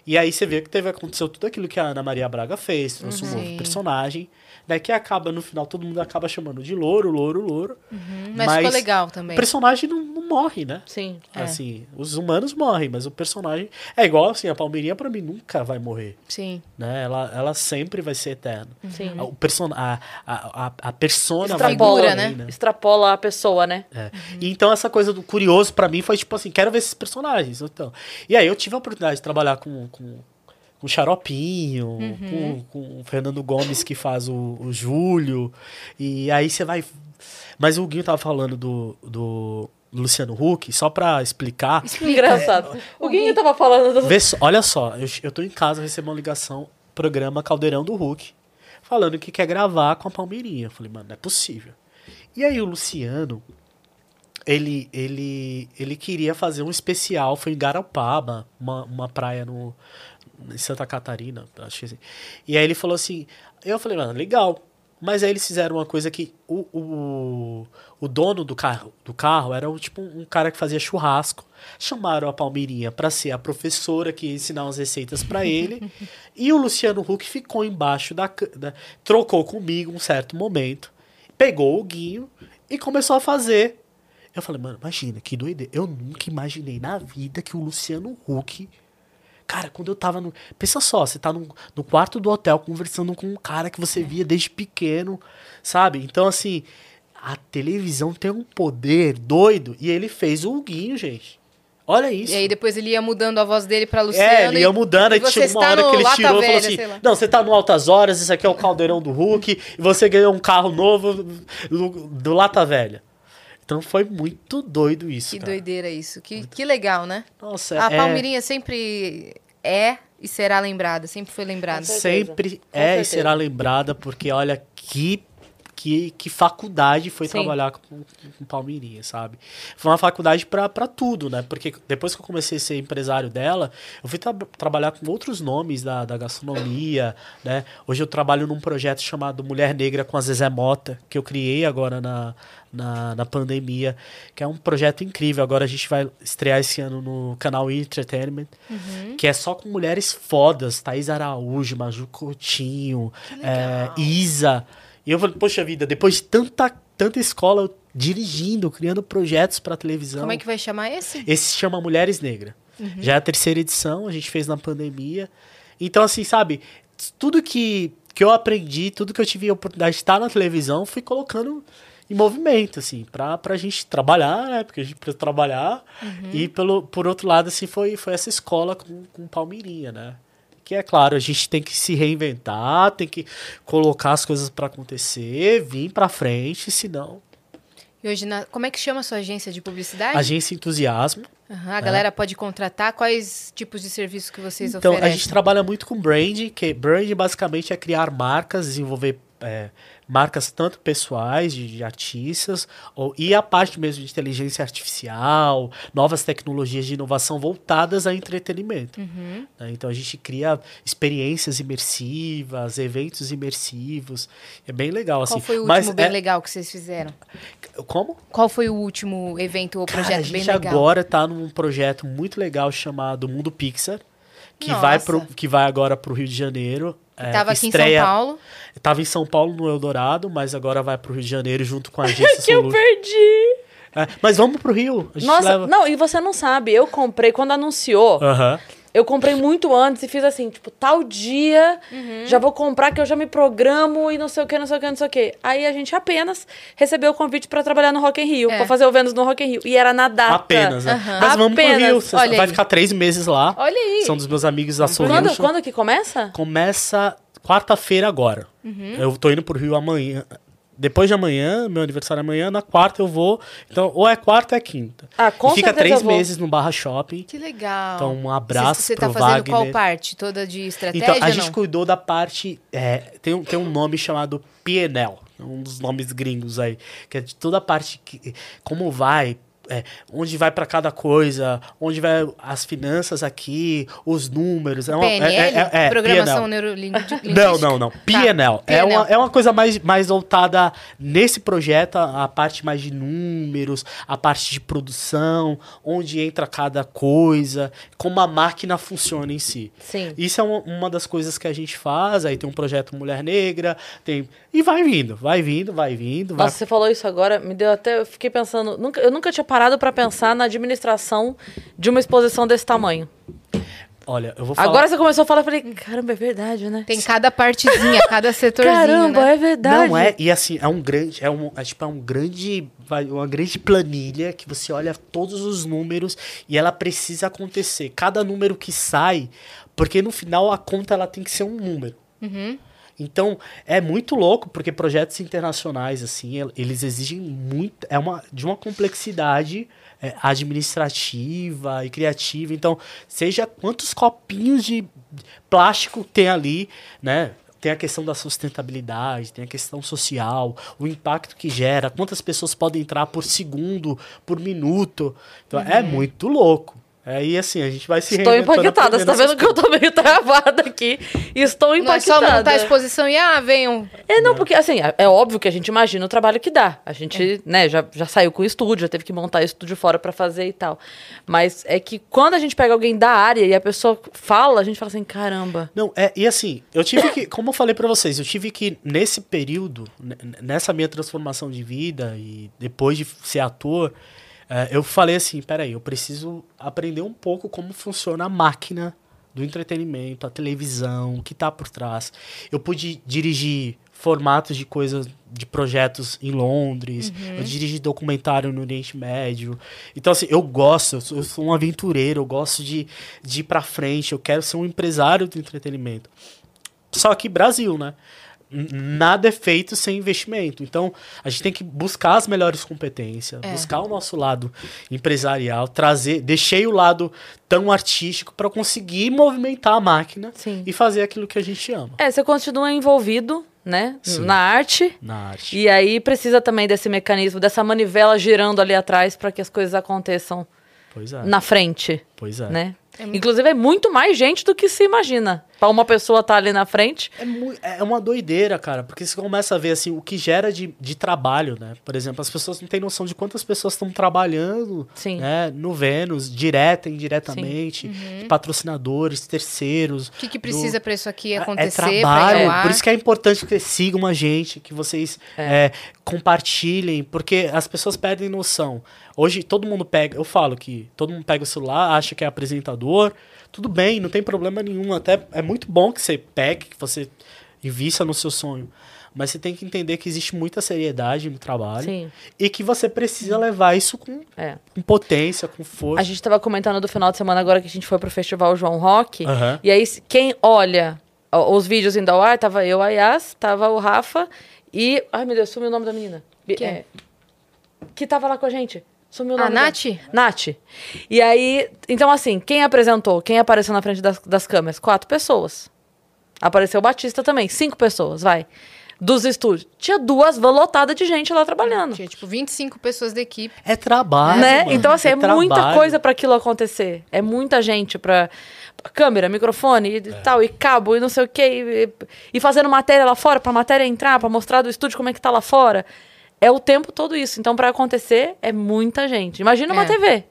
S3: E aí você vê que teve aconteceu tudo aquilo que a Ana Maria Braga fez, trouxe um
S2: Sim.
S3: novo personagem, né? Que acaba, no final, todo mundo acaba chamando de louro, louro, louro.
S2: Mas, ficou legal
S3: O
S2: também.
S3: personagem não, não morre, né?
S1: Sim.
S2: É.
S3: Assim, os humanos morrem, mas o personagem. É igual assim, a Palmeirinha pra mim nunca vai morrer.
S2: Sim.
S3: Né? Ela, ela sempre vai ser eterna.
S1: Sim.
S3: O person a, a, a, a persona
S1: Extrapola,
S3: vai morrer,
S2: né?
S1: Extrapola a pessoa, né?
S3: É. E então essa coisa do curioso pra mim foi tipo assim, quero ver esses personagens. Então. E aí eu tive a oportunidade de trabalhar com, com, com o Xaropinho, com, com o Fernando Gomes que faz o, o Júlio. E aí você vai. Mas o Guinho tava falando do, do Luciano Huck, só pra explicar.
S1: Engraçado. O Guinho tava falando do...
S3: Olha só, eu, eu tô em casa, recebo uma ligação, programa Caldeirão do Hulk, falando que quer gravar com a Palmeirinha. Eu falei, mano, não é possível. E aí o Luciano, ele, ele, ele queria fazer um especial, foi em Garopaba, uma, uma praia no, em Santa Catarina, acho que assim. E aí ele falou assim, eu falei, mano, legal. Mas aí eles fizeram uma coisa que o, o, o dono do carro, do carro era um, tipo um cara que fazia churrasco. Chamaram a Palmeirinha para ser a professora que ia ensinar umas receitas para ele. e o Luciano Huck ficou embaixo da, da. Trocou comigo um certo momento. Pegou o Guinho e começou a fazer. Eu falei, mano, imagina, que doideira. Eu nunca imaginei na vida que o Luciano Huck Cara, quando eu tava no. Pensa só, você tá no, no quarto do hotel conversando com um cara que você via desde pequeno, sabe? Então, assim, a televisão tem um poder doido e ele fez o Huguinho, gente. Olha isso.
S2: E aí depois ele ia mudando a voz dele pra Luciano.
S3: É, ele ia mudando, aí chegou uma hora que ele
S2: Lata
S3: tirou e falou assim. Não, você tá no Altas Horas, esse aqui é o caldeirão do Hulk, e você ganhou um carro novo do, do Lata Velha. Então foi muito doido isso.
S2: Que
S3: cara.
S2: doideira isso. Que, que legal, né?
S3: Nossa,
S2: A
S3: é,
S2: Palmeirinha sempre é e será lembrada. Sempre foi lembrada.
S3: sempre é e será lembrada, porque olha que, que, que faculdade foi
S1: Sim.
S3: trabalhar com, com Palmeirinha, sabe? Foi uma faculdade pra pra tudo, né? Porque depois que eu comecei a ser empresário dela, eu fui tra- trabalhar com outros nomes da, da gastronomia, né? Hoje eu trabalho num projeto chamado Mulher Negra com a Zezé Mota, que eu criei agora na, na, na pandemia, que é um projeto incrível. Agora a gente vai estrear esse ano no canal Entertainment, que é só com mulheres fodas, Thaís Araújo, Maju Coutinho, é, Isa. E eu falei, poxa vida, depois de tanta, tanta escola dirigindo, criando projetos para televisão.
S2: Como é que vai chamar esse?
S3: Esse se chama Mulheres Negras. Já é a terceira edição, a gente fez na pandemia. Então, assim, sabe, tudo que, que eu aprendi, tudo que eu tive a oportunidade de estar na televisão, fui colocando em movimento, assim, pra, pra gente trabalhar, né? Porque a gente precisa trabalhar. E pelo, por outro lado, assim, foi, foi essa escola com, com Palmeirinha, né? Que é claro, a gente tem que se reinventar, tem que colocar as coisas pra acontecer, vir pra frente, senão.
S2: E hoje, na- como é que chama a sua agência de publicidade?
S3: Agência Entusiasmo.
S2: Aham, a galera pode contratar. Quais tipos de serviços que vocês
S3: Então,
S2: oferecem?
S3: a gente trabalha muito com brand, que brand basicamente é criar marcas, desenvolver é, marcas tanto pessoais, de, de artistas, ou, e a parte mesmo de inteligência artificial, novas tecnologias de inovação voltadas a entretenimento.
S2: Uhum.
S3: né? Então, a gente cria experiências imersivas, eventos imersivos. É bem legal,
S2: Qual
S3: assim.
S2: foi o
S3: Mas
S2: último bem
S3: é-
S2: legal que vocês fizeram?
S3: Como?
S2: Qual foi o último evento ou
S3: Cara,
S2: projeto
S3: a
S2: bem
S3: gente
S2: legal?
S3: agora tá num projeto muito legal chamado Mundo Pixar, que,
S2: Nossa.
S3: vai, pro, que vai agora pro Rio de Janeiro. É,
S2: Tava aqui
S3: estreia-
S2: em São Paulo.
S3: Tava em São Paulo no Eldorado, mas agora vai pro Rio de Janeiro junto com a agência
S1: Que eu perdi.
S3: É, mas vamos pro Rio.
S1: Nossa,
S3: leva...
S1: não, e você não sabe, eu comprei quando anunciou.
S3: Aham.
S1: Eu comprei muito antes e fiz assim, tipo, tal dia já vou comprar que eu já me programo e não sei o que, não sei o que, não sei o que. Aí a gente apenas recebeu o convite pra trabalhar no Rock in Rio,
S2: É.
S1: pra fazer o Vênus no Rock in Rio. E era na data.
S3: Apenas, né?
S2: Aham.
S3: Mas vamos pro
S1: Apenas.
S3: Rio. Você
S2: Olha
S3: vai
S2: aí.
S3: ficar três meses lá.
S2: Olha aí.
S3: São dos meus amigos da
S1: Quando,
S3: Solution.
S1: quando que começa?
S3: Começa quarta-feira agora.
S2: Uhum.
S3: Eu tô indo pro Rio amanhã. Depois de amanhã, meu aniversário é amanhã, na quarta eu vou. Então, ou é quarta ou é quinta.
S1: Ah, com
S3: e fica três meses no Barra Shopping.
S2: Que legal.
S3: Então, um abraço
S2: Você tá
S3: pro
S2: fazendo
S3: Wagner.
S2: qual parte? Toda de estratégia,
S3: Então, a gente cuidou da parte. é, tem, um, tem um nome chamado PNL, um dos nomes gringos aí, que é de toda a parte que. Como vai. É, onde vai para cada coisa, onde vai as finanças aqui, os números. É uma, é-
S2: PNL?
S3: é- é,
S2: Programação
S3: PNL.
S2: neurolinguística?
S3: Não, não, não. PNL. É,
S2: PNL.
S3: uma, é uma coisa mais, mais voltada nesse projeto, a, a parte mais de números, a parte de produção, onde entra cada coisa, como a máquina funciona em si.
S1: Sim.
S3: Isso é uma, uma das coisas que a gente faz. Aí tem um projeto Mulher Negra, tem. E vai vindo, vai vindo, vai vindo. Vai...
S1: Nossa, você falou isso agora, me deu até. Eu fiquei pensando. Nunca, eu nunca tinha parado pra pensar na administração de uma exposição desse tamanho.
S3: Olha, eu vou falar.
S1: Agora você começou a falar, eu falei, caramba, é verdade, né?
S2: Tem cada partezinha, cada setorzinho,
S1: Caramba,
S2: né?
S1: é verdade.
S3: Não é, e assim, é um grande, é um, é tipo, é um grande, vai, uma grande planilha que você olha todos os números e ela precisa acontecer. Cada número que sai, porque no final a conta ela tem que ser um número.
S2: Uhum.
S3: Então, é muito louco, porque projetos internacionais, assim, el- eles exigem muito, é uma, de uma complexidade é, administrativa e criativa. Então, seja quantos copinhos de plástico tem ali, né? Tem a questão da sustentabilidade, tem a questão social, o impacto que gera, quantas pessoas podem entrar por segundo, por minuto. Então, é muito louco. É, e assim, a gente vai se
S1: Estou impactada. Você tá vendo que eu tô meio travada aqui. Estou
S2: Não é
S1: impactada.
S2: só montar a exposição e, ah, venham.
S1: É, não, porque assim, é, é óbvio que a gente imagina o trabalho que dá. A gente, né, já, já saiu com o estúdio, já teve que montar estúdio fora pra fazer e tal. Mas é que quando a gente pega alguém da área e a pessoa fala, a gente fala assim, caramba.
S3: Não, é, e assim, eu tive que, como eu falei pra vocês, eu tive que, nesse período, nessa minha transformação de vida e depois de ser ator, eh, eu falei assim, peraí, eu preciso aprender um pouco como funciona a máquina do entretenimento, a televisão, o que tá por trás. Eu pude dirigir formatos de coisas, de projetos em Londres, eu dirigi documentário no Oriente Médio. Então, assim, eu gosto, eu sou, eu sou um aventureiro, eu gosto de, de ir pra frente, eu quero ser um empresário do entretenimento. Só que Brasil, né? Nada é feito sem investimento. Então, a gente tem que buscar as melhores competências,
S2: É.
S3: buscar o nosso lado empresarial, trazer. Deixei o lado tão artístico para conseguir movimentar a máquina
S1: Sim.
S3: e fazer aquilo que a gente ama
S1: É, você continua envolvido, né,
S3: Sim.
S1: na arte.
S3: na arte.
S1: E aí precisa também desse mecanismo, dessa manivela girando ali atrás pra que as coisas aconteçam
S3: Pois é.
S1: na frente,
S3: Pois é.
S1: né?
S2: É muito-
S1: Inclusive é muito mais gente do que se imagina. Pra uma pessoa estar ali na frente.
S3: É, mui- é uma doideira, cara, porque você começa a ver assim o que gera de, de trabalho, né? Por exemplo, as pessoas não têm noção de quantas pessoas estão trabalhando
S1: Sim.
S3: né, no Vênus, direta e indiretamente, de patrocinadores, terceiros.
S2: O que, que precisa pra isso aqui
S3: É
S2: acontecer, pra
S3: trabalho, por isso que é importante que vocês sigam a gente, que vocês é, compartilhem, porque as pessoas perdem noção. Hoje todo mundo pega, eu falo que todo mundo pega o celular, acha que é apresentador, tudo bem, não tem problema nenhum, até é muito bom que você pegue, que você invista no seu sonho. Mas você tem que entender que existe muita seriedade no trabalho
S1: Sim.
S3: e que você precisa levar isso com,
S1: É.
S3: com potência, com força.
S1: A gente tava comentando do final de semana agora que a gente foi pro Festival João Rock.
S3: Aham.
S1: E aí, quem olha os vídeos indo ao ar, tava eu, a Yas, tava o Rafa e. Ai, meu Deus, sumiu o nome da menina.
S2: Quem?
S1: é, que tava lá com a gente. Sumiu o
S2: A
S1: nome dela.
S2: Nath?
S1: Nath. E aí, então assim, quem apresentou, quem apareceu na frente das, das câmeras? Quatro pessoas. Apareceu o Batista também, cinco pessoas, vai. Dos estúdios. Tinha duas van lotadas de gente lá trabalhando.
S2: Tinha, tipo, 25 pessoas da equipe.
S3: É trabalho.
S1: né?
S3: mano,
S1: Então, assim, é, muita
S3: trabalho.
S1: coisa pra aquilo acontecer. É muita gente pra. Câmera, microfone e tal, e cabo, e não sei o quê. E, e fazendo matéria lá fora, pra matéria entrar, pra mostrar do estúdio como é que tá lá fora. É o tempo todo isso. Então, pra acontecer, é muita gente. Imagina uma
S2: É.
S1: TV.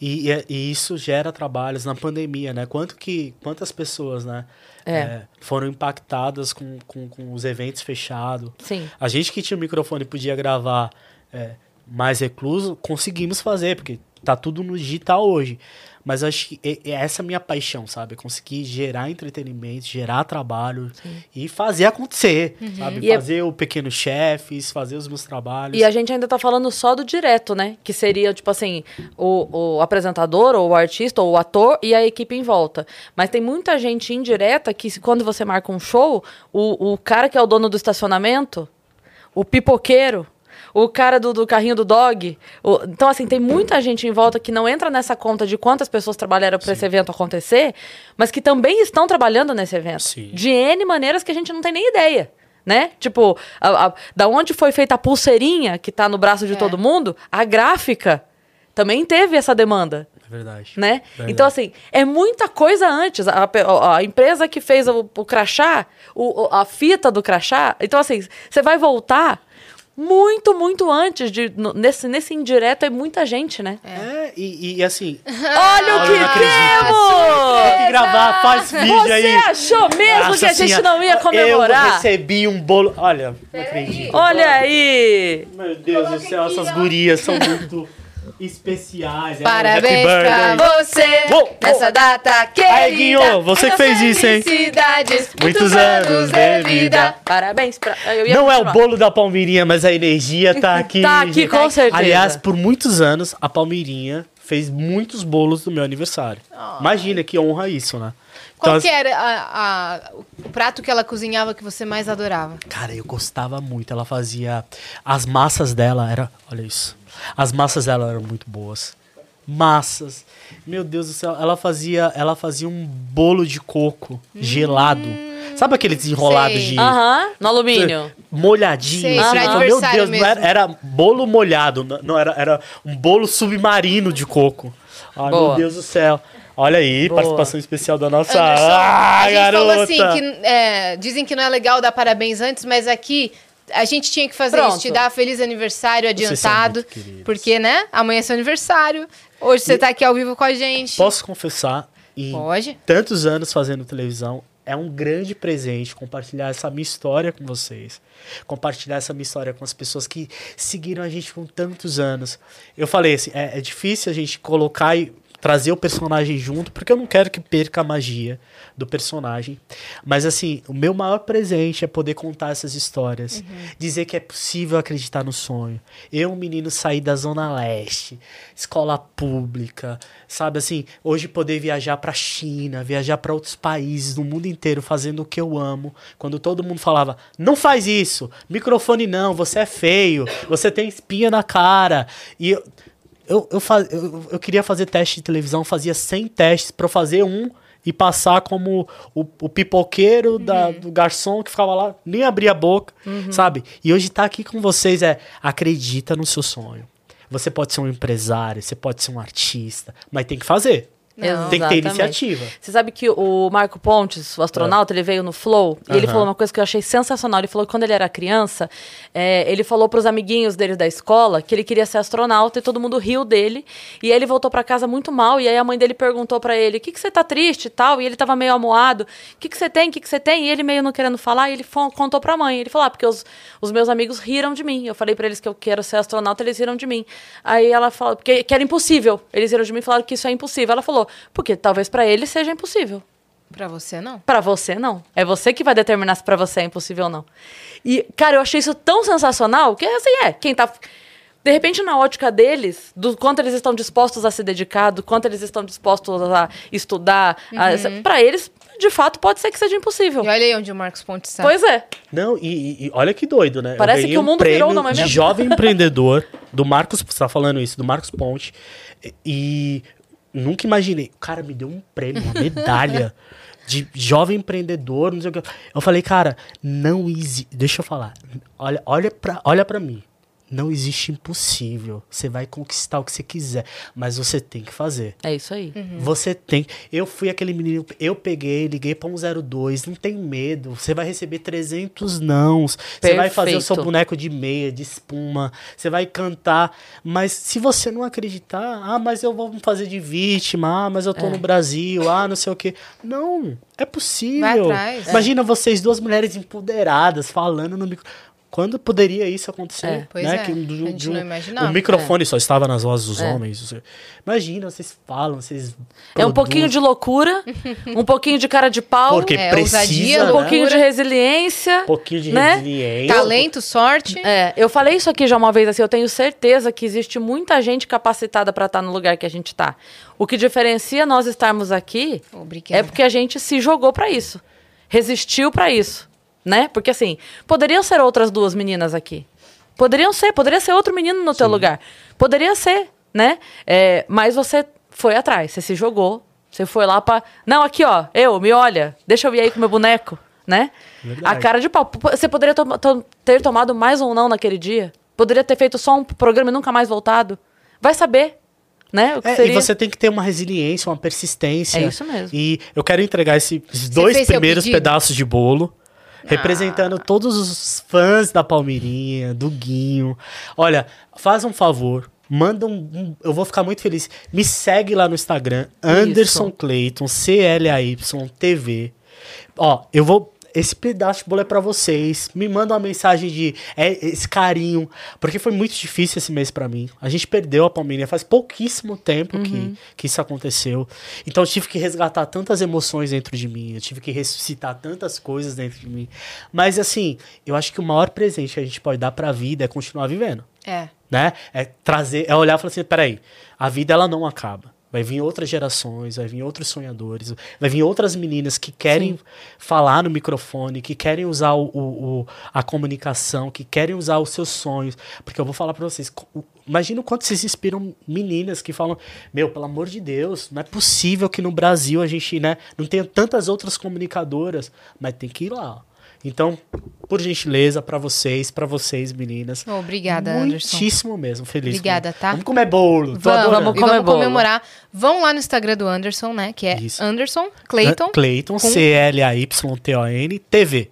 S3: E, e- e isso gera trabalhos na pandemia, né? Quanto que, quantas pessoas, né?
S1: É.
S3: é, foram impactadas com, com, com os eventos fechados.
S1: Sim.
S3: A gente que tinha o microfone e podia gravar é, mais recluso, conseguimos fazer, porque tá tudo no digital hoje. Mas eu acho que é, é essa a minha paixão, sabe? Conseguir gerar entretenimento, gerar trabalho e fazer acontecer, sabe?
S1: E é-
S3: fazer o Pequeno Chefes, fazer os meus trabalhos.
S1: E a gente ainda tá falando só do direto, né? Que seria, tipo assim, o, o apresentador, ou o artista, ou o ator e a equipe em volta. Mas tem muita gente indireta que, quando você marca um show, o, o cara que é o dono do estacionamento, o pipoqueiro, o cara do, do carrinho do dog. o- então, assim, tem muita gente em volta que não entra nessa conta de quantas pessoas trabalharam para esse evento acontecer, mas que também estão trabalhando nesse evento.
S3: Sim.
S1: De N maneiras que a gente não tem nem ideia. Né? Tipo, a- a- da onde foi feita a pulseirinha que tá no braço de
S2: É.
S1: todo mundo, a gráfica também teve essa demanda
S3: É verdade.
S1: né?
S3: Verdade.
S1: Então, assim, é muita coisa antes. A, a- a empresa que fez o, o crachá, o- a fita do crachá. Então, assim, você vai voltar muito, muito antes de. nesse, nesse indireto é muita gente, né?
S3: É, e, e assim,
S1: Olha o
S3: eu
S1: que temos!
S3: tem que gravar, faz vídeo
S1: Você
S3: aí.
S1: achou mesmo
S3: Nossa
S1: que a gente
S3: Senhora,
S1: não ia
S3: Eu
S1: comemorar?
S3: recebi um bolo. Olha, não acredito.
S1: Olha aí!
S3: Meu Deus do céu, essas gurias são muito especiais. É,
S2: Parabéns
S3: happy
S2: pra você
S3: Uou,
S2: nessa data querida.
S3: Aí, Guinho, você que fez isso, hein?
S2: Felicidades,
S3: Muitos anos de vida.
S1: Parabéns pra. eu ia
S3: Não é o bolo da Palmeirinha, mas a energia tá aqui.
S1: Tá aqui, com certeza.
S3: Aliás, por muitos anos, a Palmeirinha fez muitos bolos do meu aniversário. Imagina que honra isso, né?
S2: Qual
S3: Então,
S2: que era a- a- o prato que ela cozinhava que você mais adorava?
S3: Cara, eu gostava muito. Ela fazia. As massas dela era. Olha isso. As massas dela eram muito boas. Massas. Meu Deus do céu. Ela fazia, ela fazia um bolo de coco gelado. Sabe aquele desenrolado
S2: Sei.
S3: de.
S1: Aham, no alumínio.
S3: Molhadinho,
S2: Sei,
S3: assim,
S2: pra
S3: então, meu Deus, não era, era bolo molhado, não- não era, era um bolo submarino de coco. Ai,
S1: Boa.
S3: meu Deus do céu. Olha aí,
S1: Boa.
S3: participação especial da nossa.
S2: Anderson,
S3: ah,
S2: a gente
S3: garota!
S2: falou assim que é, dizem que não é legal dar parabéns antes, mas aqui a gente tinha que fazer
S1: Pronto.
S2: isso, te dar feliz aniversário
S3: são
S2: adiantado, porque né? Amanhã é seu aniversário. Hoje você tá aqui ao vivo com a gente.
S3: Posso confessar, em
S2: Pode.
S3: tantos anos fazendo televisão, é um grande presente compartilhar essa minha história com vocês. Compartilhar essa minha história com as pessoas que seguiram a gente por tantos anos. Eu falei assim, é, é difícil a gente colocar e trazer o personagem junto, porque eu não quero que perca a magia do personagem. Mas assim, o meu maior presente é poder contar essas histórias. Dizer que é possível acreditar no sonho. Eu, um menino, sair da Zona Leste, escola pública, sabe assim, hoje poder viajar pra China, viajar pra outros países, no mundo inteiro, fazendo o que eu amo. Quando todo mundo falava, não faz isso, microfone não, você é feio, você tem espinha na cara. E eu, eu, eu, faz, eu, eu queria fazer teste de televisão, fazia 100 testes pra eu fazer um e passar como o, o pipoqueiro da, do garçom que ficava lá, nem abria a boca, sabe? E hoje tá aqui com vocês é acredita no seu sonho. Você pode ser um empresário, você pode ser um artista, mas tem que fazer.
S2: Não.
S3: Tem que ter iniciativa.
S1: Você sabe que o Marco Pontes, o astronauta, ele veio no Flow e ele falou uma coisa que eu achei sensacional. Ele falou que quando ele era criança, é, ele falou pros amiguinhos dele da escola que ele queria ser astronauta e todo mundo riu dele. E aí ele voltou pra casa muito mal e aí a mãe dele perguntou pra ele: "O que que você tá triste e tal?" E ele tava meio amuado. "O que que você tem? O que que você tem?" E ele meio não querendo falar, e ele contou pra mãe. Ele falou: "Ah, porque os, os meus amigos riram de mim. Eu falei pra eles que eu quero ser astronauta, eles riram de mim." Aí ela falou: "Porque que era impossível." Eles riram de mim e falaram que isso é impossível. Ela falou: "Porque talvez pra ele seja impossível."
S2: Pra você, não?
S1: Pra você, não. É você que vai determinar se pra você é impossível ou não. E, cara, eu achei isso tão sensacional que, assim, é. Quem tá. De repente, na ótica deles, do quanto eles estão dispostos a se dedicar, do quanto eles estão dispostos a estudar, a- pra eles, de fato, pode ser que seja impossível.
S2: E olha aí onde o Marcos Pontes está.
S1: Pois é.
S3: Não, e, e- olha que doido, né?
S1: Parece que o
S3: um
S1: mundo virou, não é
S3: de
S1: mesmo?
S3: jovem empreendedor do Marcos, você tá falando isso, do Marcos Ponte. E nunca imaginei. O cara me deu um prêmio, uma medalha de jovem empreendedor, não sei o que. Eu falei, cara, não existe. Deixa eu falar. Olha, olha, pra, olha pra mim. Não existe impossível. Você vai conquistar o que você quiser, mas você tem que fazer.
S1: É isso aí.
S3: Você tem. Eu fui aquele menino. Eu peguei, liguei pra um 02. Não tem medo. Você vai receber 300 nãos. Você vai fazer o seu boneco de meia, de espuma. Você vai cantar. Mas se você não acreditar, ah, mas eu vou me fazer de vítima. Ah, mas eu tô
S1: É.
S3: no Brasil. Ah, não sei o quê. Não. É possível.
S2: Vai atrás.
S3: Imagina vocês, duas mulheres empoderadas, falando no micro. Quando poderia isso acontecer?
S1: É.
S2: Pois
S3: né?
S2: é,
S3: Que do-
S2: a gente
S3: um-
S2: não imaginava.
S3: O microfone só estava nas vozes dos
S1: É.
S3: homens. Imagina, vocês falam, vocês.
S1: É um pouquinho de loucura, um pouquinho de cara de pau,
S3: Porque
S2: É,
S3: precisa,
S2: ousadia,
S1: um
S3: né?
S1: pouquinho de resiliência.
S3: Um pouquinho de
S1: né?
S3: resiliência.
S2: Talento, sorte.
S1: É, eu falei isso aqui já uma vez assim, eu tenho certeza que existe muita gente capacitada para estar no lugar que a gente tá. O que diferencia nós estarmos aqui
S2: Obrigada.
S1: é porque a gente se jogou para isso. Resistiu para isso, né? Porque assim, poderiam ser outras duas meninas aqui. Poderiam ser, poderia ser outro menino no teu lugar. Poderia ser, né? É, mas você foi atrás, você se jogou, você foi lá pra. Não, aqui ó, eu, me olha, deixa eu vir aí com meu boneco, né?
S3: Verdade.
S1: A cara de pau. Você poderia to- to- ter tomado mais um não naquele dia? Poderia ter feito só um programa e nunca mais voltado? Vai saber, né? O que
S3: É,
S1: seria.
S3: e você tem que ter uma resiliência, uma persistência.
S1: É isso mesmo.
S3: E eu quero entregar esse- esses dois primeiros pedaços de bolo.
S1: Ah.
S3: Representando todos os fãs da Palmeirinha, do Guinho. Olha, faz um favor. Manda um, um- Eu vou ficar muito feliz. Me segue lá no Instagram, Anderson Clayton, C-L-A-Y TV. Ó, eu vou. Esse pedaço de bolo é pra vocês. Me manda uma mensagem de é, esse carinho. Porque foi muito difícil esse mês pra mim. A gente perdeu a Palmeirinha faz pouquíssimo tempo que, que isso aconteceu. Então eu tive que resgatar tantas emoções dentro de mim. Eu tive que ressuscitar tantas coisas dentro de mim. Mas assim, eu acho que o maior presente que a gente pode dar pra vida é continuar vivendo
S2: É.
S3: né? É trazer, é olhar e falar assim, peraí, a vida ela não acaba. Vai vir outras gerações, vai vir outros sonhadores, vai vir outras meninas que querem falar no microfone, que querem usar o, o- o- a comunicação, que querem usar os seus sonhos. Porque eu vou falar pra vocês, imagina o quanto vocês inspiram meninas que falam, meu, pelo amor de Deus, não é possível que no Brasil a gente, né, não tenha tantas outras comunicadoras, mas tem que ir lá. Então, por gentileza, pra vocês, pra vocês, meninas.
S2: Obrigada, Anderson.
S3: Muitíssimo mesmo, feliz.
S2: Obrigada, tá?
S3: Vamos comer bolo. Tô
S2: Vamos,
S3: adorando.
S1: vamos comer
S2: vamos
S1: bolo.
S2: comemorar. Vão lá no Instagram do Anderson, né? Que é
S3: Isso.
S2: Anderson Clayton.
S3: An- Clayton, C-L-A-Y-T-O-N, TV.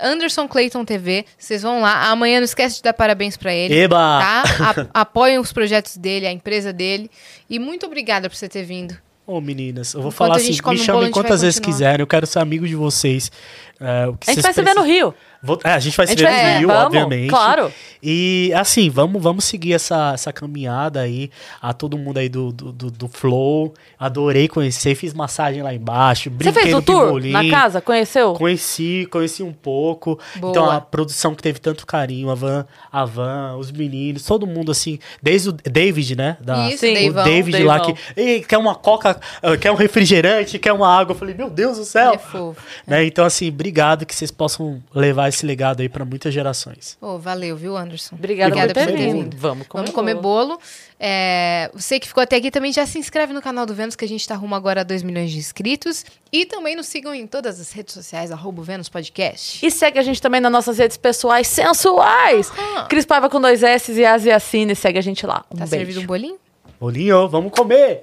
S2: Anderson Clayton TV. Vocês vão lá. Amanhã não esquece de dar parabéns pra ele.
S3: Eba!
S2: Tá? A- apoiem os projetos dele, a empresa dele. E muito obrigada por você ter vindo.
S3: Ô, meninas, eu vou
S2: Enquanto
S3: falar assim, me
S2: um
S3: chamem
S2: vai
S3: quantas vezes
S2: continuar.
S3: quiserem, eu quero ser amigo de vocês. É, o que
S1: A gente vai se ver no Rio.
S3: Vou- é, a gente vai se
S1: gente
S3: ver
S1: vai
S3: no Rio,
S1: vamos,
S3: obviamente.
S1: claro.
S3: E assim, vamos, vamos seguir essa, essa caminhada aí, a todo mundo aí do, do, do- do Flow. Adorei conhecer, fiz massagem lá embaixo,
S1: Você fez o tour na casa? Conheceu?
S3: Conheci, conheci um pouco.
S2: Boa.
S3: Então a produção que teve tanto carinho, a Van, a Van, os meninos, todo mundo assim, desde o David, né? Da,
S2: Isso,
S1: Sim,
S3: o
S2: Deivão.
S3: David lá que Ei, quer uma coca, ah, quer um refrigerante, quer uma água. Eu falei, meu Deus do céu.
S2: É fofo.
S3: Né? Então, assim, obrigado que vocês possam levar esse legado aí para muitas gerações.
S2: Ô, valeu, viu, Anderson?
S1: Obrigada,
S3: Obrigado por ter
S1: vindo.
S3: vindo.
S1: Vamos comer,
S2: Vamos comer bolo. É, você que ficou até aqui também já se inscreve no canal do Vênus, que a gente tá rumo agora a 2 milhões de inscritos. E também nos sigam em todas as redes sociais, arroba Vênus Podcast.
S1: E segue a gente também nas nossas redes pessoais sensuais.
S2: Aham.
S1: Cris Paiva com dois S e Asiacine. Segue a gente lá. Um
S2: Tá
S1: beijo.
S2: servido um bolinho?
S3: Bolinho, vamos comer!